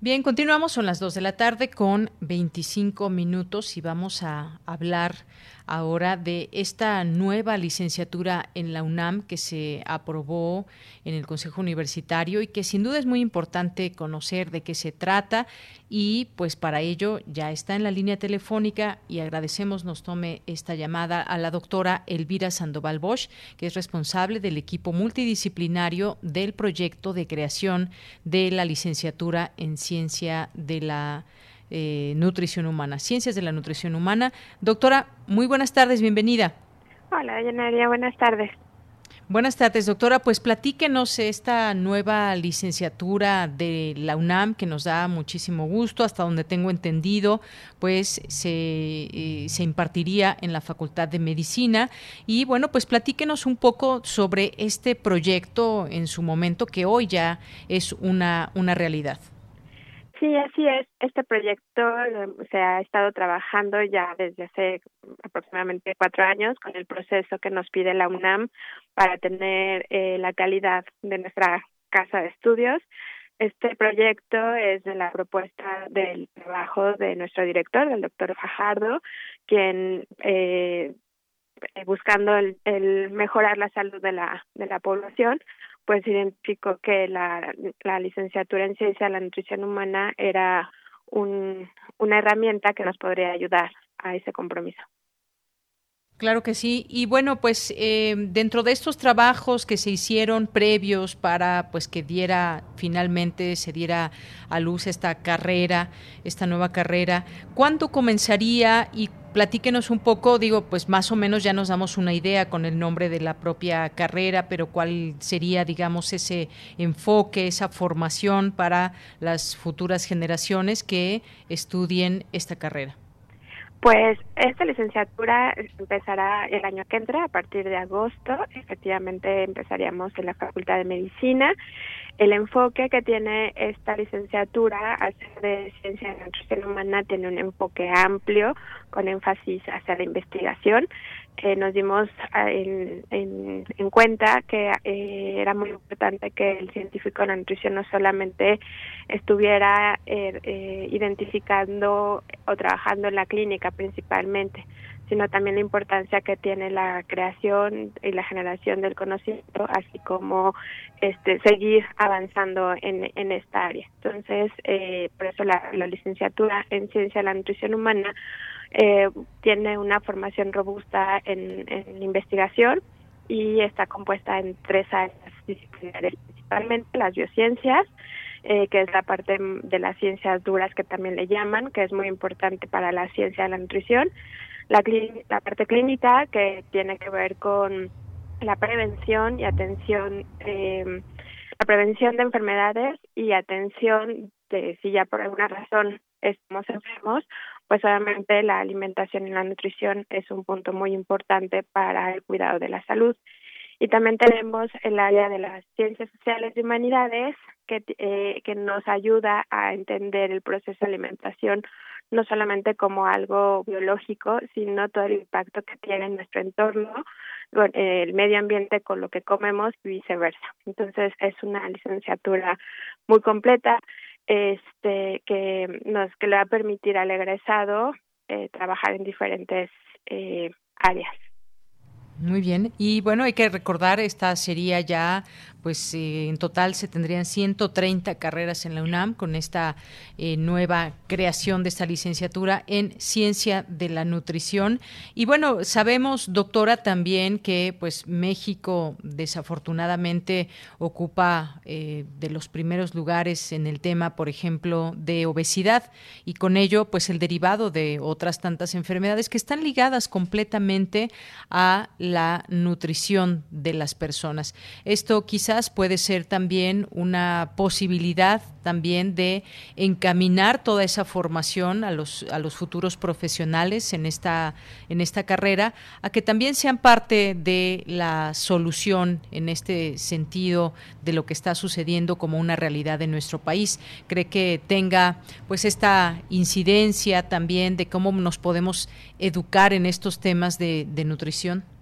Bien, continuamos, son las 2 de la tarde con 25 minutos y vamos a hablar ahora de esta nueva licenciatura en la UNAM que se aprobó en el Consejo Universitario y que sin duda es muy importante conocer de qué se trata y pues para ello ya está en la línea telefónica y agradecemos nos tome esta llamada a la doctora Elvira Sandoval Bosch, que es responsable del equipo multidisciplinario del proyecto de creación de la licenciatura en ciencia de la eh, nutrición humana, ciencias de la nutrición humana. Doctora, muy buenas tardes, bienvenida. Hola, Yanaria, buenas tardes. Buenas tardes, doctora. Pues platíquenos esta nueva licenciatura de la UNAM que nos da muchísimo gusto, hasta donde tengo entendido, pues se, eh, se impartiría en la Facultad de Medicina. Y bueno, pues platíquenos un poco sobre este proyecto en su momento, que hoy ya es una, una realidad. Sí, así es. Este proyecto se ha estado trabajando ya desde hace aproximadamente cuatro años con el proceso que nos pide la UNAM para tener eh, la calidad de nuestra casa de estudios. Este proyecto es de la propuesta del trabajo de nuestro director, del doctor Fajardo, quien eh, buscando el, el mejorar la salud de la, de la población, pues identificó que la, la licenciatura en ciencia de la nutrición humana era un, una herramienta que nos podría ayudar a ese compromiso. Claro que sí. Y bueno, pues eh, dentro de estos trabajos que se hicieron previos para pues que diera finalmente se diera a luz esta carrera, esta nueva carrera, ¿cuándo comenzaría y platíquenos un poco, digo, pues más o menos ya nos damos una idea con el nombre de la propia carrera, pero cuál sería, digamos, ese enfoque, esa formación para las futuras generaciones que estudien esta carrera? Pues esta licenciatura empezará el año que entra, a partir de agosto. Efectivamente empezaríamos en la Facultad de Medicina. El enfoque que tiene esta licenciatura al de ciencia de la nutrición humana tiene un enfoque amplio con énfasis hacia la investigación nos dimos ah, en, en, cuenta que eh, era muy importante que el científico de la nutrición no solamente estuviera eh, eh, identificando o trabajando en la clínica principalmente, sino también la importancia que tiene la creación y la generación del conocimiento, así como este seguir avanzando en, en esta área. Entonces, por eso la, la licenciatura en ciencia de la nutrición humana eh, tiene una formación robusta en, investigación y está compuesta en tres áreas disciplinares, principalmente las biociencias, eh, que es la parte de las ciencias duras que también le llaman, que es muy importante para la ciencia de la nutrición, la, la parte clínica, que tiene que ver con la prevención y atención, eh, la prevención de enfermedades y atención de si ya por alguna razón estamos enfermos pues obviamente la alimentación y la nutrición es un punto muy importante para el cuidado de la salud. Y también tenemos el área de las ciencias sociales y humanidades que, eh, que nos ayuda a entender el proceso de alimentación no solamente como algo biológico, sino todo el impacto que tiene en nuestro entorno, el medio ambiente con lo que comemos y viceversa. Entonces es una licenciatura muy completa este que nos que le va a permitir al egresado eh, trabajar en diferentes eh, áreas. Muy bien. Y bueno, hay que recordar, esta sería ya pues eh, en total se tendrían 130 carreras en la UNAM con esta eh, nueva creación de esta licenciatura en ciencia de la nutrición. Y bueno, sabemos, doctora, también que pues México desafortunadamente ocupa eh, de los primeros lugares en el tema, por ejemplo, de obesidad y con ello pues el derivado de otras tantas enfermedades que están ligadas completamente a la nutrición de las personas. Esto quizás puede ser también una posibilidad también de encaminar toda esa formación a los, a los futuros profesionales en esta, en esta carrera, a que también sean parte de la solución en este sentido de lo que está sucediendo como una realidad en nuestro país. Cree que tenga pues esta incidencia también de cómo nos podemos educar en estos temas de nutrición.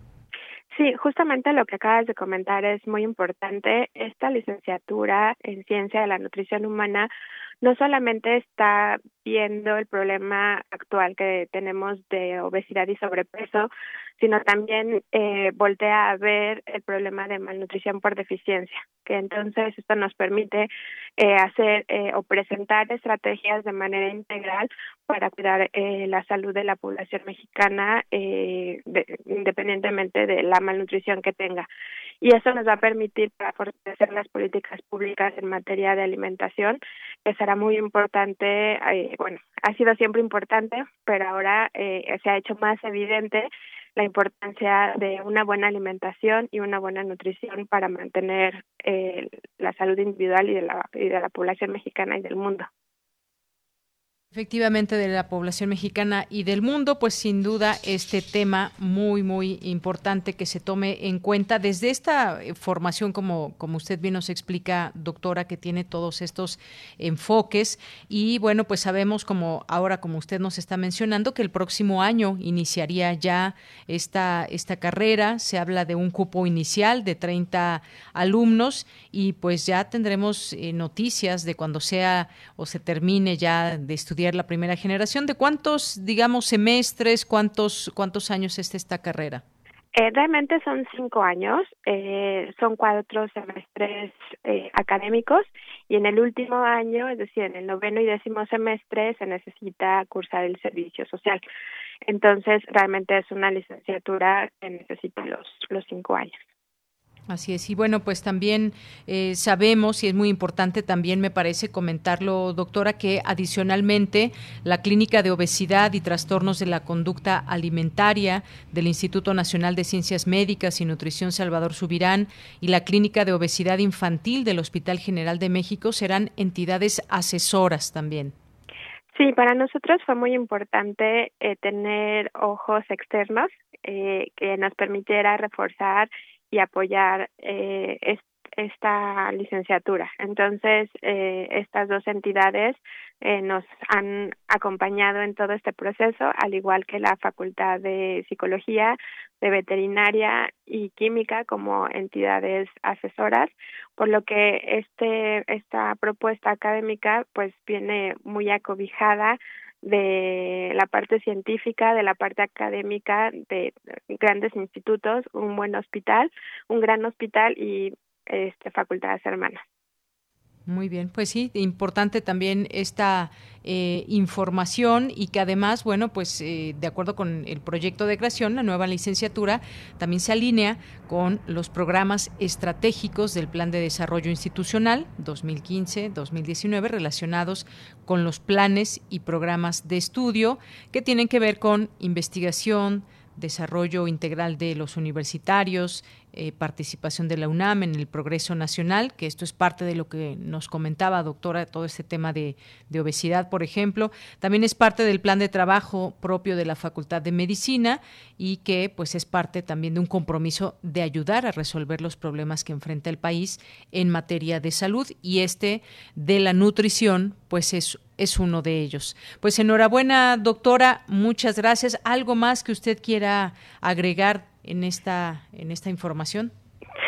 Sí, justamente lo que acabas de comentar es muy importante. Esta licenciatura en ciencia de la nutrición humana no solamente está viendo el problema actual que tenemos de obesidad y sobrepeso, sino también eh, voltea a ver el problema de malnutrición por deficiencia, que entonces esto nos permite eh, hacer eh, o presentar estrategias de manera integral para cuidar eh, la salud de la población mexicana eh, independientemente de la malnutrición que tenga. Y eso nos va a permitir para fortalecer las políticas públicas en materia de alimentación, que será muy importante, eh, bueno, ha sido siempre importante, pero ahora eh, se ha hecho más evidente la importancia de una buena alimentación y una buena nutrición para mantener eh, la salud individual y de la, y de la población mexicana y del mundo. Efectivamente, de la población mexicana y del mundo, pues sin duda este tema muy, muy importante que se tome en cuenta desde esta eh, formación, como, como usted bien nos explica, doctora, que tiene todos estos enfoques. Y bueno, pues sabemos, como ahora, como usted nos está mencionando, que el próximo año iniciaría ya esta, esta carrera. Se habla de un cupo inicial de 30 alumnos y pues ya tendremos eh, noticias de cuando sea o se termine ya de estudiar la primera generación. ¿De cuántos, digamos, semestres, cuántos, cuántos años es esta carrera? Eh, realmente son cinco años, eh, son cuatro semestres eh, académicos y en el último año, es decir, en el noveno y décimo semestre, se necesita cursar el servicio social. Entonces, realmente es una licenciatura que necesita los, los cinco años. Así es, y bueno, pues también eh, sabemos, y es muy importante también me parece comentarlo, doctora, que adicionalmente la Clínica de Obesidad y Trastornos de la Conducta Alimentaria del Instituto Nacional de Ciencias Médicas y Nutrición Salvador Subirán y la Clínica de Obesidad Infantil del Hospital General de México serán entidades asesoras también. Sí, para nosotros fue muy importante eh, tener ojos externos eh, que nos permitiera reforzar y apoyar eh, esta licenciatura. Entonces, eh, estas dos entidades eh, nos han acompañado en todo este proceso, al igual que la Facultad de Psicología, de Veterinaria y Química como entidades asesoras, por lo que este esta propuesta académica pues viene muy acobijada de la parte científica, de la parte académica, de grandes institutos, un buen hospital, un gran hospital y este, facultades hermanas. Muy bien, pues sí, importante también esta eh, información y que además, bueno, pues eh, de acuerdo con el proyecto de creación, la nueva licenciatura también se alinea con los programas estratégicos del Plan de Desarrollo Institucional 2015-2019 relacionados con los planes y programas de estudio que tienen que ver con investigación, desarrollo integral de los universitarios, eh, participación de la UNAM en el progreso nacional, que esto es parte de lo que nos comentaba, doctora, todo este tema de, obesidad, por ejemplo. También es parte del plan de trabajo propio de la Facultad de Medicina y que pues es parte también de un compromiso de ayudar a resolver los problemas que enfrenta el país en materia de salud y este de la nutrición pues es es uno de ellos. Pues enhorabuena, doctora, muchas gracias. ¿Algo más que usted quiera agregar en esta, en esta información?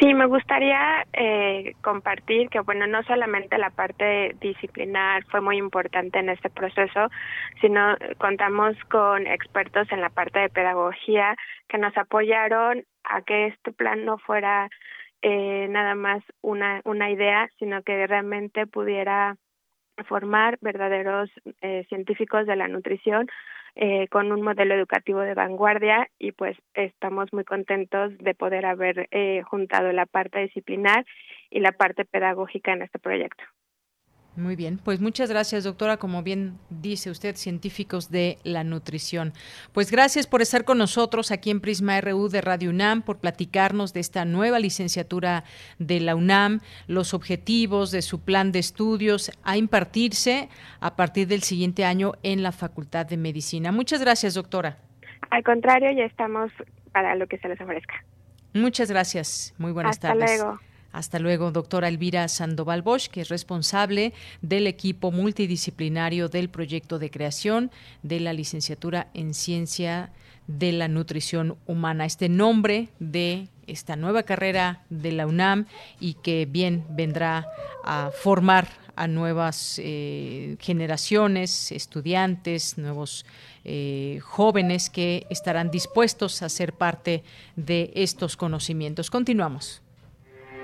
Sí, me gustaría eh, compartir que, bueno, no solamente la parte disciplinar fue muy importante en este proceso, sino contamos con expertos en la parte de pedagogía que nos apoyaron a que este plan no fuera eh, nada más una, una idea, sino que realmente pudiera formar verdaderos eh, científicos de la nutrición eh, con un modelo educativo de vanguardia y pues estamos muy contentos de poder haber eh, juntado la parte disciplinar y la parte pedagógica en este proyecto. Muy bien, pues muchas gracias, doctora. Como bien dice usted, científicos de la nutrición. Pues gracias por estar con nosotros aquí en Prisma RU de Radio UNAM, por platicarnos de esta nueva licenciatura de la UNAM, los objetivos de su plan de estudios a impartirse a partir del siguiente año en la Facultad de Medicina. Muchas gracias, doctora. Al contrario, ya estamos para lo que se les ofrezca. Muchas gracias. Muy buenas tardes. Hasta luego. Hasta luego, doctora Elvira Sandoval Bosch, que es responsable del equipo multidisciplinario del proyecto de creación de la licenciatura en Ciencia de la Nutrición Humana. Este nombre de esta nueva carrera de la UNAM y que bien vendrá a formar a nuevas eh, generaciones, estudiantes, nuevos eh, jóvenes que estarán dispuestos a ser parte de estos conocimientos. Continuamos.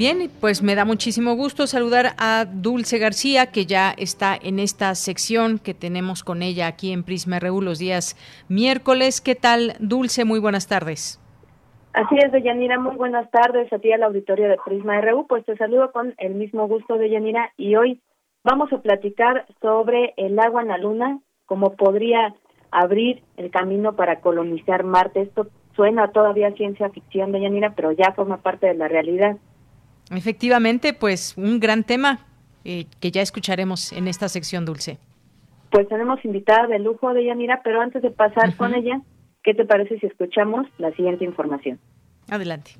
Bien, pues me da muchísimo gusto saludar a Dulce García, que ya está en esta sección que tenemos con ella aquí en Prisma RU los días miércoles. ¿Qué tal, Dulce? Muy buenas tardes. Así es, Deyanira, muy buenas tardes a ti al auditorio de Prisma RU. Pues te saludo con el mismo gusto, Deyanira, y hoy vamos a platicar sobre el agua en la luna, cómo podría abrir el camino para colonizar Marte. Esto suena todavía ciencia ficción, Deyanira, pero ya forma parte de la realidad. Efectivamente, pues un gran tema eh, que ya escucharemos en esta sección dulce. Pues tenemos invitada de lujo de Yanira, pero antes de pasar con ella, ¿qué te parece si escuchamos la siguiente información? Adelante.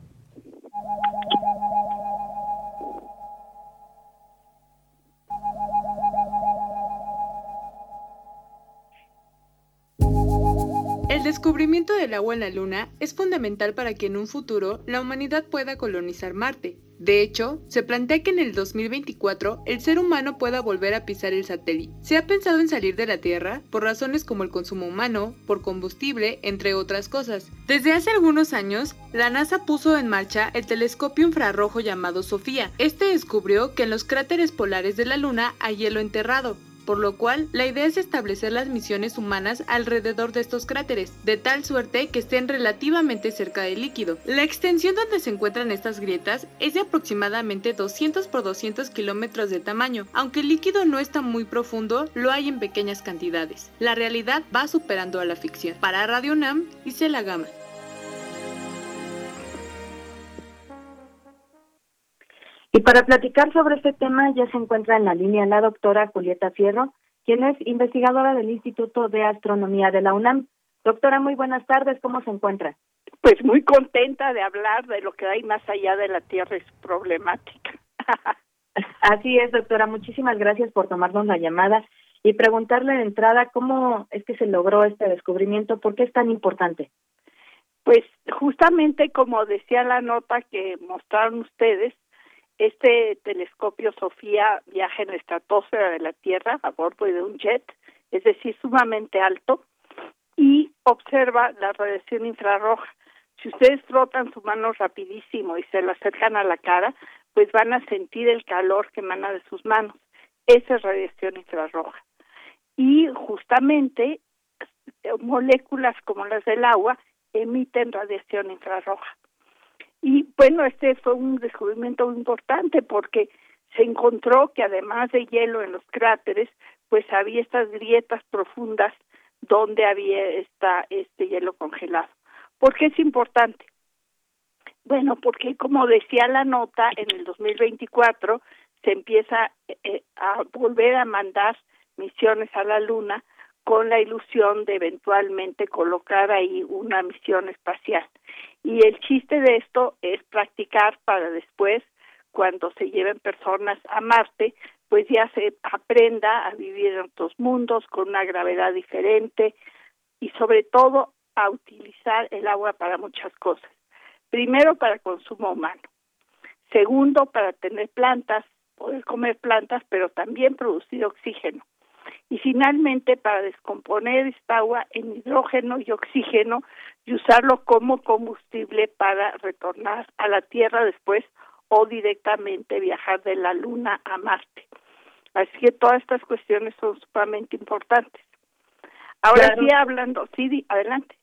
El El descubrimiento del agua en la Luna es fundamental para que en un futuro la humanidad pueda colonizar Marte. De hecho, se plantea que en el 2024 el ser humano pueda volver a pisar el satélite. Se ha pensado en salir de la Tierra por razones como el consumo humano, por combustible, entre otras cosas. Desde hace algunos años, la NASA puso en marcha el telescopio infrarrojo llamado SOFIA. Este descubrió que en los cráteres polares de la Luna hay hielo enterrado, por lo cual la idea es establecer las misiones humanas alrededor de estos cráteres, de tal suerte que estén relativamente cerca del líquido. La extensión donde se encuentran estas grietas es de aproximadamente 200 por 200 kilómetros de tamaño. Aunque el líquido no está muy profundo, lo hay en pequeñas cantidades. La realidad va superando a la ficción. Para Radio Nam, hice la gama. Y para platicar sobre este tema ya se encuentra en la línea la doctora Julieta Fierro, quien es investigadora del Instituto de Astronomía de la UNAM. Doctora, muy buenas tardes, ¿cómo se encuentra? Pues muy contenta de hablar de lo que hay más allá de la Tierra, es problemática. Así es, doctora, muchísimas gracias por tomarnos la llamada y preguntarle de entrada cómo es que se logró este descubrimiento, por qué es tan importante. Pues justamente como decía la nota que mostraron ustedes, este telescopio Sofía viaja en la estratosfera de la Tierra a bordo de un jet, es decir, sumamente alto, y observa la radiación infrarroja. Si ustedes frotan su mano rapidísimo y se la acercan a la cara, pues van a sentir el calor que emana de sus manos. Esa es radiación infrarroja. Y justamente moléculas como las del agua emiten radiación infrarroja. Y bueno, este fue un descubrimiento importante porque se encontró que además de hielo en los cráteres, pues había estas grietas profundas donde había esta, este hielo congelado. ¿Por qué es importante? Bueno, porque como decía la nota, en el 2024 se empieza eh, a volver a mandar misiones a la Luna con la ilusión de eventualmente colocar ahí una misión espacial. Y el chiste de esto es practicar para después, cuando se lleven personas a Marte, pues ya se aprenda a vivir en otros mundos con una gravedad diferente y sobre todo a utilizar el agua para muchas cosas. Primero para consumo humano. Segundo para tener plantas, poder comer plantas, pero también producir oxígeno y finalmente para descomponer esta agua en hidrógeno y oxígeno y usarlo como combustible para retornar a la Tierra después o directamente viajar de la Luna a Marte. Así que todas estas cuestiones son sumamente importantes. Ahora sí hablando, sí, adelante.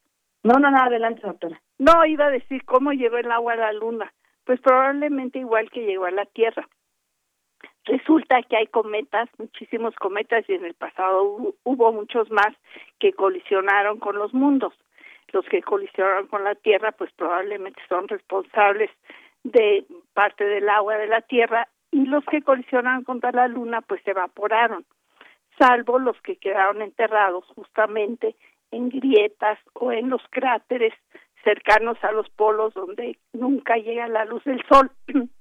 No, no, no, adelante, doctora. No, iba a decir cómo llegó el agua a la Luna. Pues probablemente igual que llegó a la Tierra. Resulta que hay cometas, muchísimos cometas, y en el pasado hubo, muchos más que colisionaron con los mundos. Los que colisionaron con la Tierra, pues probablemente son responsables de parte del agua de la Tierra, y los que colisionaron contra la Luna, pues se evaporaron, salvo los que quedaron enterrados justamente en grietas o en los cráteres cercanos a los polos donde nunca llega la luz del sol.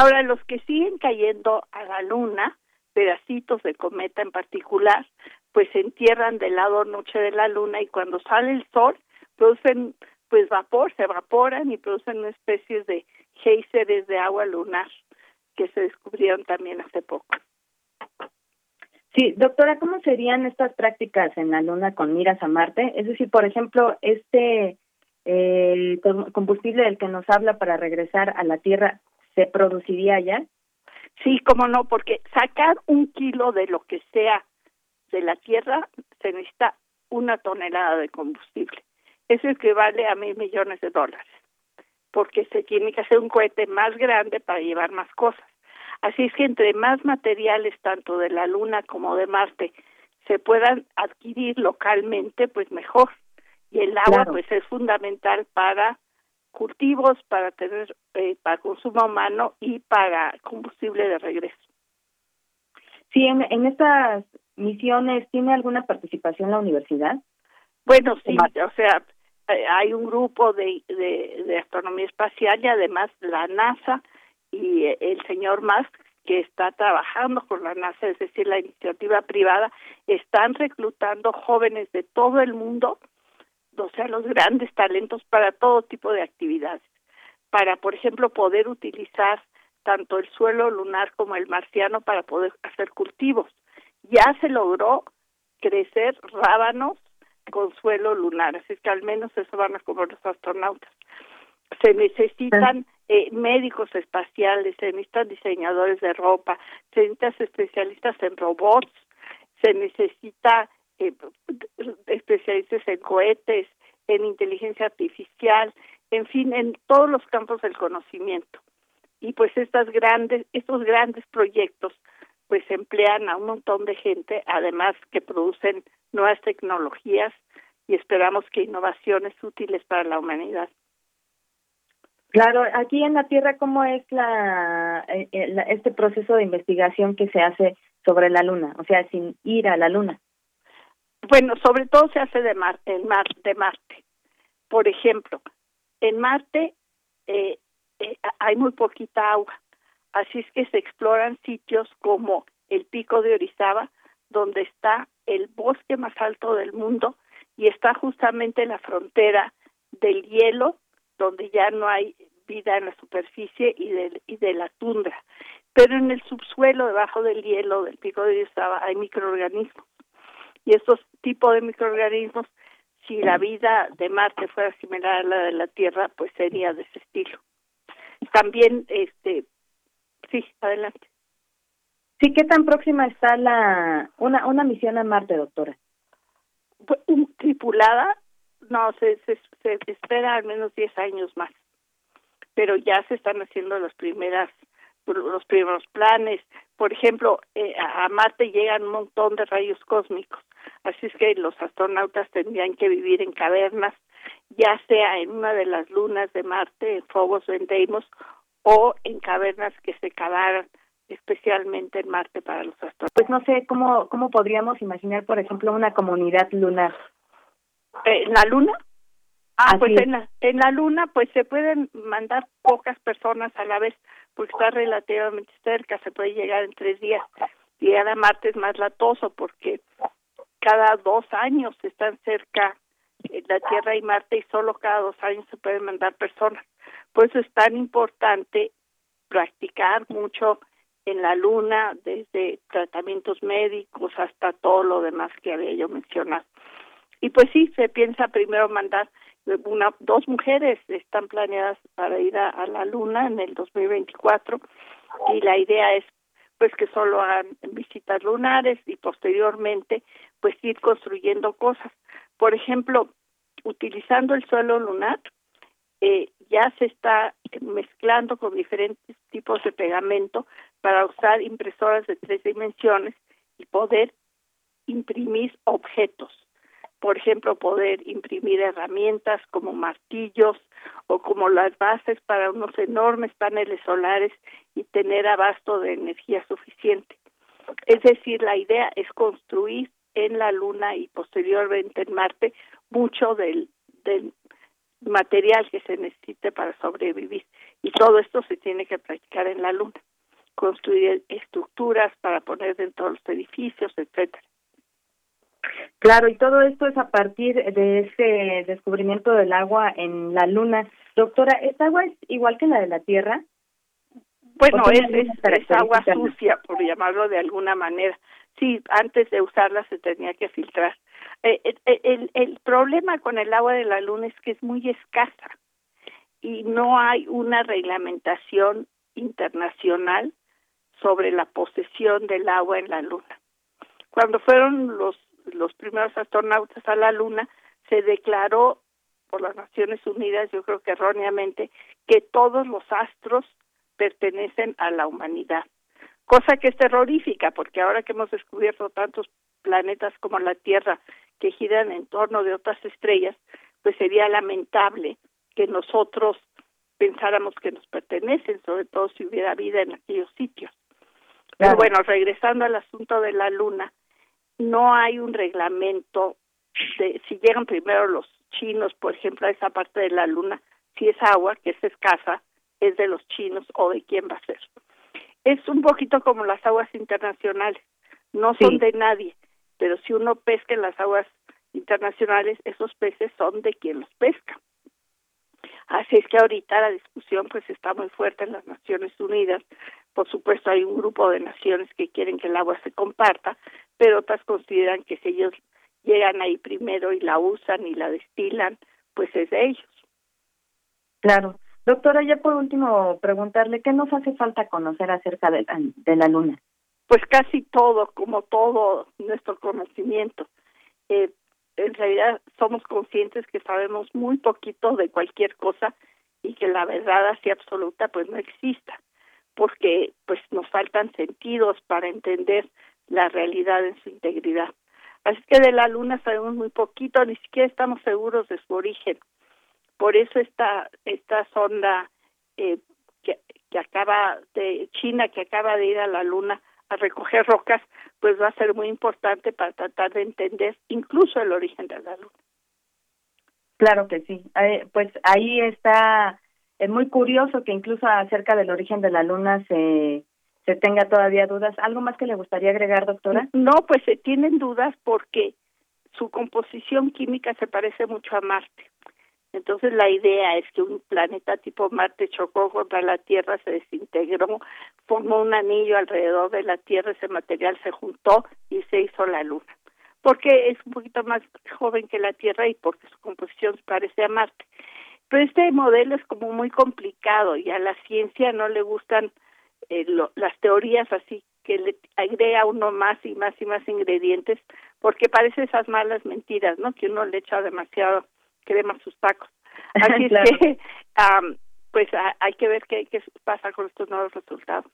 Ahora, los que siguen cayendo a la luna, pedacitos de cometa en particular, pues se entierran del lado noche de la luna y cuando sale el sol producen pues vapor, se evaporan y producen una especie de géiseres de agua lunar que se descubrieron también hace poco. Sí, doctora, ¿cómo serían estas prácticas en la Luna con miras a Marte? Es decir, por ejemplo, este eh, combustible del que nos habla para regresar a la Tierra, se produciría ya? Sí, cómo no, porque sacar un kilo de lo que sea de la tierra se necesita una tonelada de combustible. Eso equivale a mil millones de dólares, porque se tiene que hacer un cohete más grande para llevar más cosas. Así es que entre más materiales, tanto de la Luna como de Marte, se puedan adquirir localmente, pues mejor. Y el agua, pues es fundamental para cultivos para tener eh, para consumo humano y para combustible de regreso. Sí, en, estas misiones tiene alguna participación la universidad. Bueno, sí, o sea, eh, hay un grupo de, de, de astronomía espacial y además la NASA y el señor Musk que está trabajando con la NASA, es decir, la iniciativa privada, están reclutando jóvenes de todo el mundo o sea, los grandes talentos para todo tipo de actividades. Para, por ejemplo, poder utilizar tanto el suelo lunar como el marciano para poder hacer cultivos. Ya se logró crecer rábanos con suelo lunar, así que al menos eso van a comer los astronautas. Se necesitan eh, médicos espaciales, se necesitan diseñadores de ropa, se necesitan especialistas en robots, se necesita eh, especialistas en cohetes, en inteligencia artificial, en fin, en todos los campos del conocimiento. Y pues estas grandes, estos grandes proyectos pues emplean a un montón de gente, además que producen nuevas tecnologías y esperamos que innovaciones útiles para la humanidad. Claro, aquí en la Tierra, ¿cómo es la, eh, eh, este proceso de investigación que se hace sobre la Luna? O sea, sin ir a la Luna. Bueno, sobre todo se hace de, mar, en mar, de Marte. Por ejemplo, en Marte eh, eh, hay muy poquita agua, así es que se exploran sitios como el Pico de Orizaba, donde está el bosque más alto del mundo y está justamente en la frontera del hielo, donde ya no hay vida en la superficie y de, y de la tundra. Pero en el subsuelo, debajo del hielo del Pico de Orizaba, hay microorganismos. Y estos tipos de microorganismos, si la vida de Marte fuera similar a la de la Tierra, pues sería de ese estilo también, este, sí, adelante. Sí, ¿qué tan próxima está la una una misión a Marte, doctora? Pues, tripulada, no, se, se, se espera al menos 10 años más, pero ya se están haciendo las primeras los primeros planes. Por ejemplo, eh, a Marte llegan un montón de rayos cósmicos, así es que los astronautas tendrían que vivir en cavernas ya sea en una de las lunas de Marte, en Phobos o en Deimos, o en cavernas que se cavaran especialmente en Marte para los astronautas. Pues no sé cómo cómo podríamos imaginar, por ejemplo, una comunidad lunar. Eh, ¿En la luna? Ah, pues en la, en la luna pues se pueden mandar pocas personas a la vez porque está relativamente cerca, se puede llegar en tres días. Llegar a Marte es más latoso porque cada dos años están cerca la Tierra y Marte y solo cada dos años se pueden mandar personas. Por eso es tan importante practicar mucho en la Luna, desde tratamientos médicos hasta todo lo demás que había yo mencionado. Y pues sí, se piensa primero mandar una, dos mujeres están planeadas para ir a, la Luna en el 2024 y la idea es pues que solo hagan visitas lunares y posteriormente pues ir construyendo cosas. Por ejemplo, utilizando el suelo lunar, eh, ya se está mezclando con diferentes tipos de pegamento para usar impresoras de tres dimensiones y poder imprimir objetos. Por ejemplo, poder imprimir herramientas como martillos o como las bases para unos enormes paneles solares y tener abasto de energía suficiente. Es decir, la idea es construir en la Luna y posteriormente en Marte mucho del, material que se necesite para sobrevivir. Y todo esto se tiene que practicar en la Luna. Construir estructuras para poner dentro de los edificios, etcétera. Claro, y todo esto es a partir de ese descubrimiento del agua en la Luna. Doctora, ¿esta agua es igual que la de la Tierra? Bueno, es, es, agua sucia, por llamarlo de alguna manera sí, antes de usarla se tenía que filtrar. Eh, eh, eh, el, el problema con el agua de la luna es que es muy escasa y no hay una reglamentación internacional sobre la posesión del agua en la luna. Cuando fueron los, los primeros astronautas a la luna, se declaró por las Naciones Unidas, yo creo que erróneamente, que todos los astros pertenecen a la humanidad cosa que es terrorífica, porque ahora que hemos descubierto tantos planetas como la Tierra que giran en torno de otras estrellas, pues sería lamentable que nosotros pensáramos que nos pertenecen, sobre todo si hubiera vida en aquellos sitios. Pero bueno, regresando al asunto de la Luna, no hay un reglamento de si llegan primero los chinos, por ejemplo, a esa parte de la Luna, si es agua, que es escasa, es de los chinos o de quién va a ser es un poquito como las aguas internacionales, no son de nadie, pero si uno pesca en las aguas internacionales, esos peces son de quien los pesca. Así es que ahorita la discusión pues está muy fuerte en las Naciones Unidas. Por supuesto hay un grupo de naciones que quieren que el agua se comparta, pero otras consideran que si ellos llegan ahí primero y la usan y la destilan, pues es de ellos. Claro. Doctora, ya por último preguntarle, ¿qué nos hace falta conocer acerca de la, de la luna? Pues casi todo, como todo nuestro conocimiento. Eh, en realidad somos conscientes que sabemos muy poquito de cualquier cosa y que la verdad así absoluta pues no exista, porque pues nos faltan sentidos para entender la realidad en su integridad. Así que de la luna sabemos muy poquito, ni siquiera estamos seguros de su origen. Por eso esta esta sonda eh, que, que acaba de China que acaba de ir a la luna a recoger rocas, pues va a ser muy importante para tratar de entender incluso el origen de la luna. Claro que sí. Eh, pues ahí está, es muy curioso que incluso acerca del origen de la luna se, se tenga todavía dudas. ¿Algo más que le gustaría agregar, doctora? No, pues se tienen dudas porque su composición química se parece mucho a Marte. Entonces la idea es que un planeta tipo Marte chocó contra la Tierra, se desintegró, formó un anillo alrededor de la Tierra, ese material se juntó y se hizo la Luna. Porque es un poquito más joven que la Tierra y porque su composición parece a Marte. Pero este modelo es como muy complicado y a la ciencia no le gustan eh, las teorías así que le agrega uno más y más y más ingredientes porque parece esas malas mentiras, ¿no? Que uno le echa demasiado crema sus tacos. Así es que, pues hay que ver qué, qué pasa con estos nuevos resultados.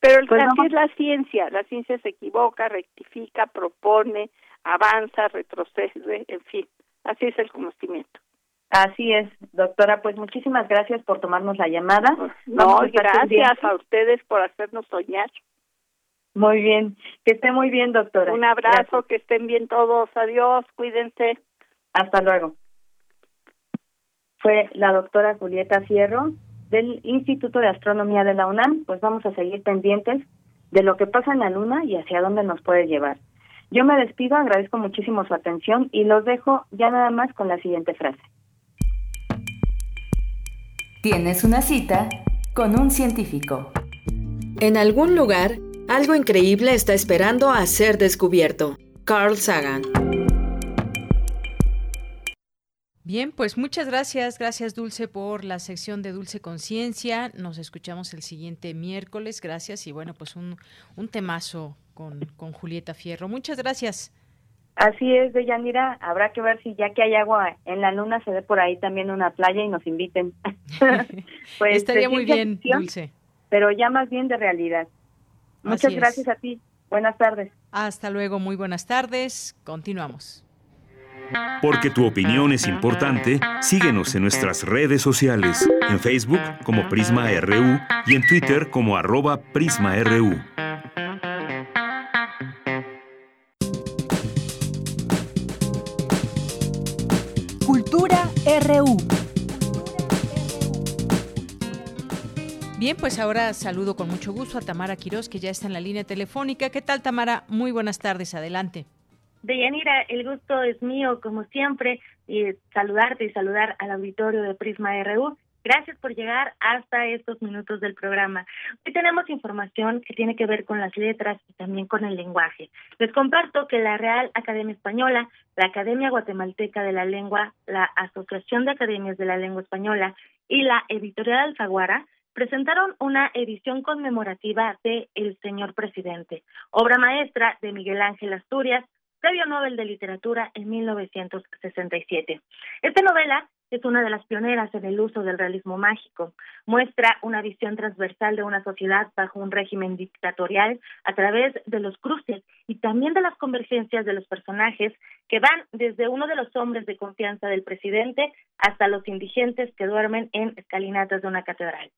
Pero el, pues así es la ciencia, la ciencia se equivoca, rectifica, propone, avanza, retrocede, en fin, así es el conocimiento. Así es, doctora, pues muchísimas gracias por tomarnos la llamada. No, gracias a ustedes por hacernos soñar. Muy bien, que esté muy bien, doctora. Un abrazo, que estén bien todos, adiós, cuídense. Hasta luego fue la doctora Julieta Fierro del Instituto de Astronomía de la UNAM, pues vamos a seguir pendientes de lo que pasa en la Luna y hacia dónde nos puede llevar. Yo me despido, agradezco muchísimo su atención y los dejo ya nada más con la siguiente frase. Tienes una cita con un científico. En algún lugar, algo increíble está esperando a ser descubierto. Carl Sagan. Bien, pues muchas gracias, gracias Dulce por la sección de Dulce Conciencia. Nos escuchamos el siguiente miércoles, gracias y bueno, pues un, un temazo con, con Julieta Fierro. Muchas gracias. Así es, Deyanira, habrá que ver si ya que hay agua en la luna se ve por ahí también una playa y nos inviten. pues Estaría muy bien, Dulce. Pero ya más bien de realidad. Muchas gracias a ti. Buenas tardes. Hasta luego, muy buenas tardes. Continuamos. Porque tu opinión es importante, síguenos en nuestras redes sociales, en Facebook como Prisma RU y en Twitter como arroba PrismaRU. Bien, pues ahora saludo con mucho gusto a Tamara Quiroz, que ya está en la línea telefónica. ¿Qué tal, Tamara? Muy buenas tardes, adelante. Deyanira, el gusto es mío, como siempre, y saludarte y saludar al auditorio de Prisma RU. Gracias por llegar hasta estos minutos del programa. Hoy tenemos información que tiene que ver con las letras y también con el lenguaje. Les comparto que la Real Academia Española, la Academia Guatemalteca de la Lengua, la Asociación de Academias de la Lengua Española y la Editorial Alfaguara presentaron una edición conmemorativa de El Señor Presidente, obra maestra de Miguel Ángel Asturias, Premio Nobel de Literatura en 1967. Esta novela es una de las pioneras en el uso del realismo mágico. Muestra una visión transversal de una sociedad bajo un régimen dictatorial a través de los cruces y también de las convergencias de los personajes que van desde uno de los hombres de confianza del presidente hasta los indigentes que duermen en escalinatas de una catedral.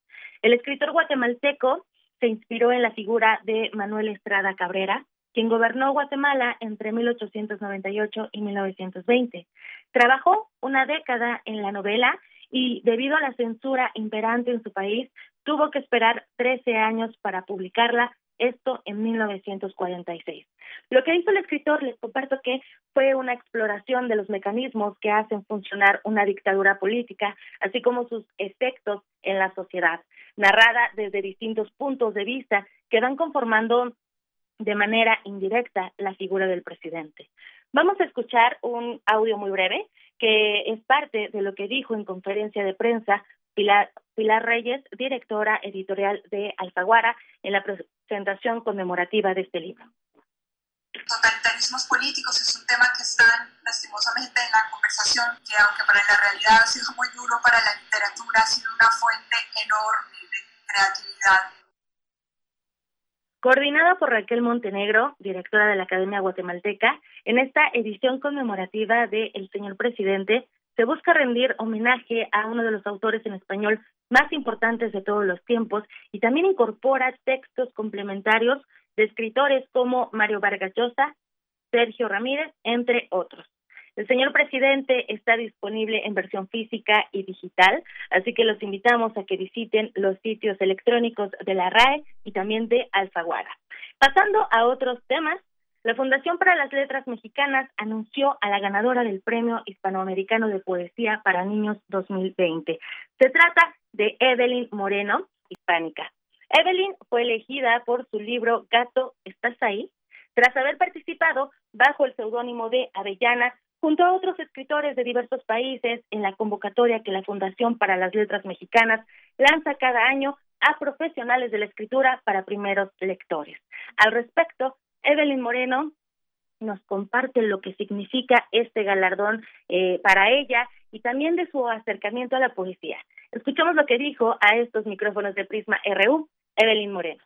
El escritor guatemalteco se inspiró en la figura de Manuel Estrada Cabrera, quien gobernó Guatemala entre 1898 y 1920. Trabajó una década en la novela y debido a la censura imperante en su país, tuvo que esperar 13 años para publicarla esto en 1946. Lo que hizo el escritor, les comparto que fue una exploración de los mecanismos que hacen funcionar una dictadura política, así como sus efectos en la sociedad, narrada desde distintos puntos de vista que van conformando de manera indirecta la figura del presidente. Vamos a escuchar un audio muy breve que es parte de lo que dijo en conferencia de prensa Pilar, Pilar Reyes, directora editorial de Alfaguara, en la presentación conmemorativa de este libro. Totalitarismos políticos es un tema que está lastimosamente en la conversación, que aunque para la realidad ha sido muy duro, para la literatura ha sido una fuente enorme de creatividad. Coordinada por Raquel Montenegro, directora de la Academia Guatemalteca, en esta edición conmemorativa de El Señor Presidente se busca rendir homenaje a uno de los autores en español más importantes de todos los tiempos y también incorpora textos complementarios de escritores como Mario Vargas Llosa, Sergio Ramírez, entre otros. El señor presidente está disponible en versión física y digital, así que los invitamos a que visiten los sitios electrónicos de la RAE y también de Alfaguara. Pasando a otros temas, la Fundación para las Letras Mexicanas anunció a la ganadora del Premio Hispanoamericano de Poesía para Niños 2020. Se trata de Evelyn Moreno, hispánica. Evelyn fue elegida por su libro Gato, ¿estás ahí? Tras haber participado bajo el seudónimo de Avellana junto a otros escritores de diversos países en la convocatoria que la Fundación para las Letras Mexicanas lanza cada año a profesionales de la escritura para primeros lectores. Al respecto, Evelyn Moreno nos comparte lo que significa este galardón eh, para ella y también de su acercamiento a la poesía. Escuchamos lo que dijo a estos micrófonos de Prisma RU Evelyn Moreno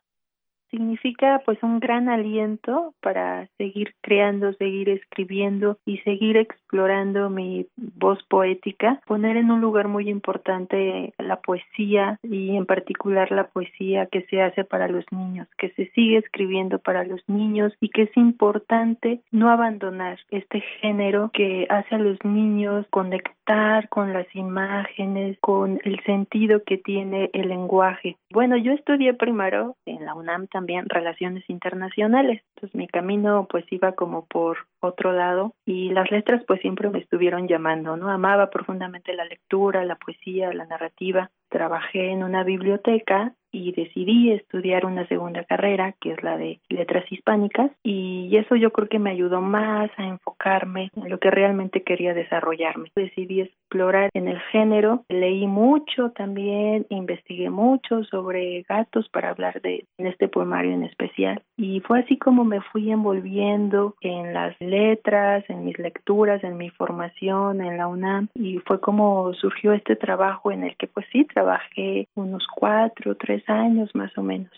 significa pues un gran aliento para seguir creando, seguir escribiendo y seguir explorando mi voz poética, poner en un lugar muy importante la poesía y en particular la poesía que se hace para los niños, que se sigue escribiendo para los niños y que es importante no abandonar este género que hace a los niños conectar con las imágenes, con el sentido que tiene el lenguaje. Bueno, yo estudié primero en la UNAM también también relaciones internacionales. Entonces mi camino pues iba como por otro lado y las letras pues siempre me estuvieron llamando, ¿no? Amaba profundamente la lectura, la poesía, la narrativa. Trabajé en una biblioteca y decidí estudiar una segunda carrera, que es la de letras hispánicas, y eso yo creo que me ayudó más a enfocarme en lo que realmente quería desarrollarme. Decidí explorar en el género, leí mucho también, investigué mucho sobre gatos para hablar de en este poemario en especial, y fue así como me fui envolviendo en las letras, en mis lecturas, en mi formación en la UNAM, y fue como surgió este trabajo en el que pues sí, trabajé unos cuatro, tres años más o menos.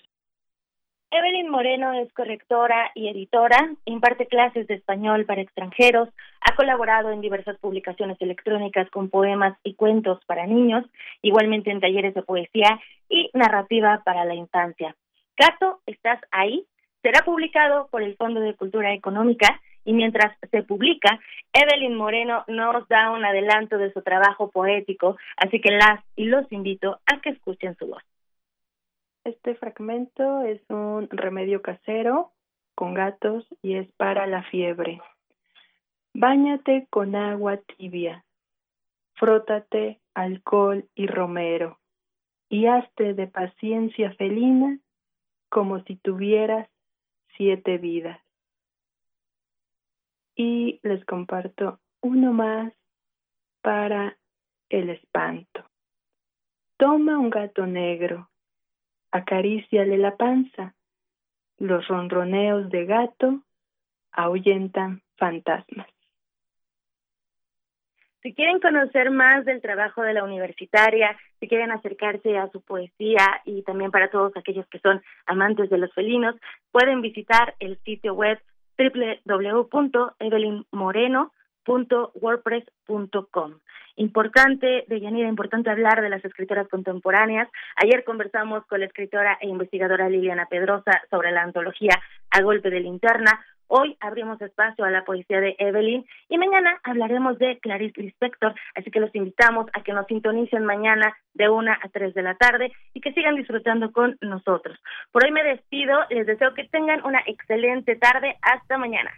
Evelyn Moreno es correctora y editora, imparte clases de español para extranjeros, ha colaborado en diversas publicaciones electrónicas con poemas y cuentos para niños, igualmente en talleres de poesía y narrativa para la infancia. Caso, ¿estás ahí? Será publicado por el Fondo de Cultura Económica y mientras se publica, Evelyn Moreno nos da un adelanto de su trabajo poético, así que las y los invito a que escuchen su voz. Este fragmento es un remedio casero con gatos y es para la fiebre. Báñate con agua tibia, frótate alcohol y romero, y hazte de paciencia felina como si tuvieras siete vidas. Y les comparto uno más para el espanto. Toma un gato negro acaríciale la panza. Los ronroneos de gato ahuyentan fantasmas. Si quieren conocer más del trabajo de la universitaria, si quieren acercarse a su poesía y también para todos aquellos que son amantes de los felinos, pueden visitar el sitio web www.evelynmoreno.com wordpress.com. Importante, Deyanira, importante hablar de las escritoras contemporáneas. Ayer conversamos con la escritora e investigadora Liliana Pedrosa sobre la antología A Golpe de Linterna, Hoy abrimos espacio a la poesía de Evelyn y mañana hablaremos de Clarice Lispector, así que los invitamos a que nos sintonicen mañana de una a tres de la tarde y que sigan disfrutando con nosotros. Por hoy me despido, les deseo que tengan una excelente tarde. Hasta mañana.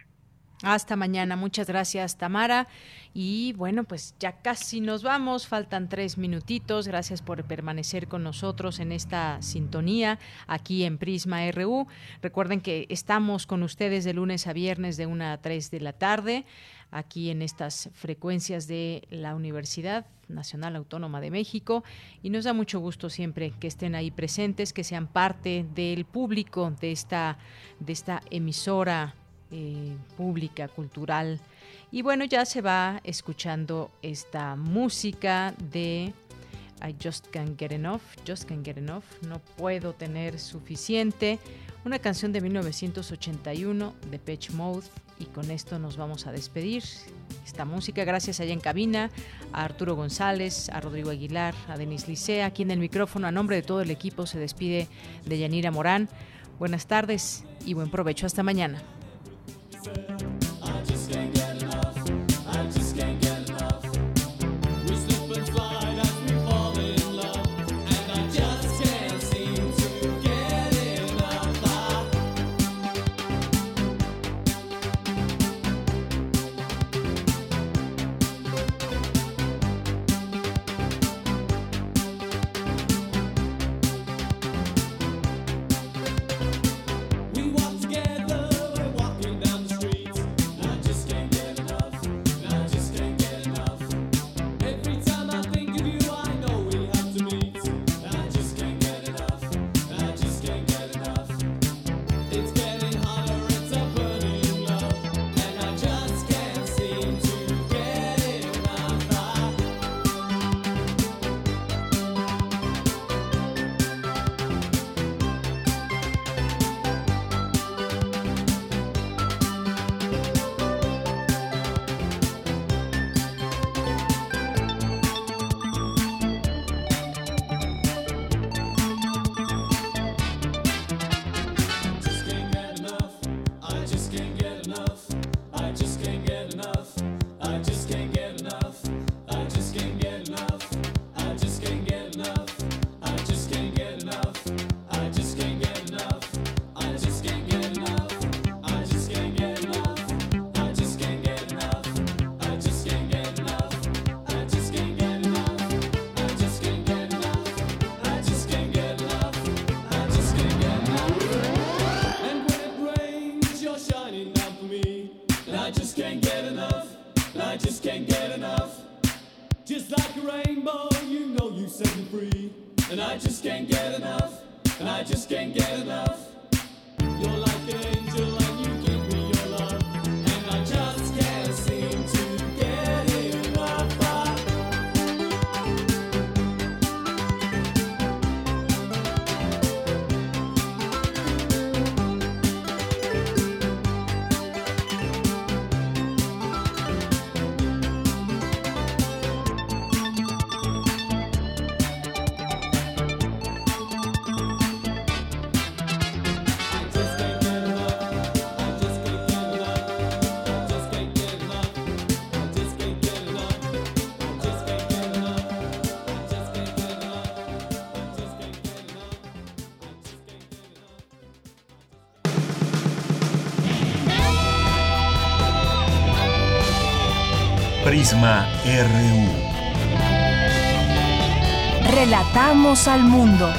Hasta mañana. Muchas gracias, Tamara. Y bueno, pues ya casi nos vamos. Faltan tres minutitos. Gracias por permanecer con nosotros en esta sintonía aquí en Prisma RU. Recuerden que estamos con ustedes de lunes a viernes de una a tres de la tarde aquí en estas frecuencias de la Universidad Nacional Autónoma de México y nos da mucho gusto siempre que estén ahí presentes, que sean parte del público de esta de esta emisora eh, pública, cultural. Y bueno, ya se va escuchando esta música de I Just Can't Get Enough, Just Can't Get Enough, no puedo tener suficiente. Una canción de 1981 de Pitch Mode y con esto nos vamos a despedir. Esta música, gracias allá en cabina, a Arturo González, a Rodrigo Aguilar, a Denis Licea, aquí en el micrófono, a nombre de todo el equipo se despide de Yanira Morán. Buenas tardes y buen provecho. Hasta mañana. RU. Relatamos al mundo.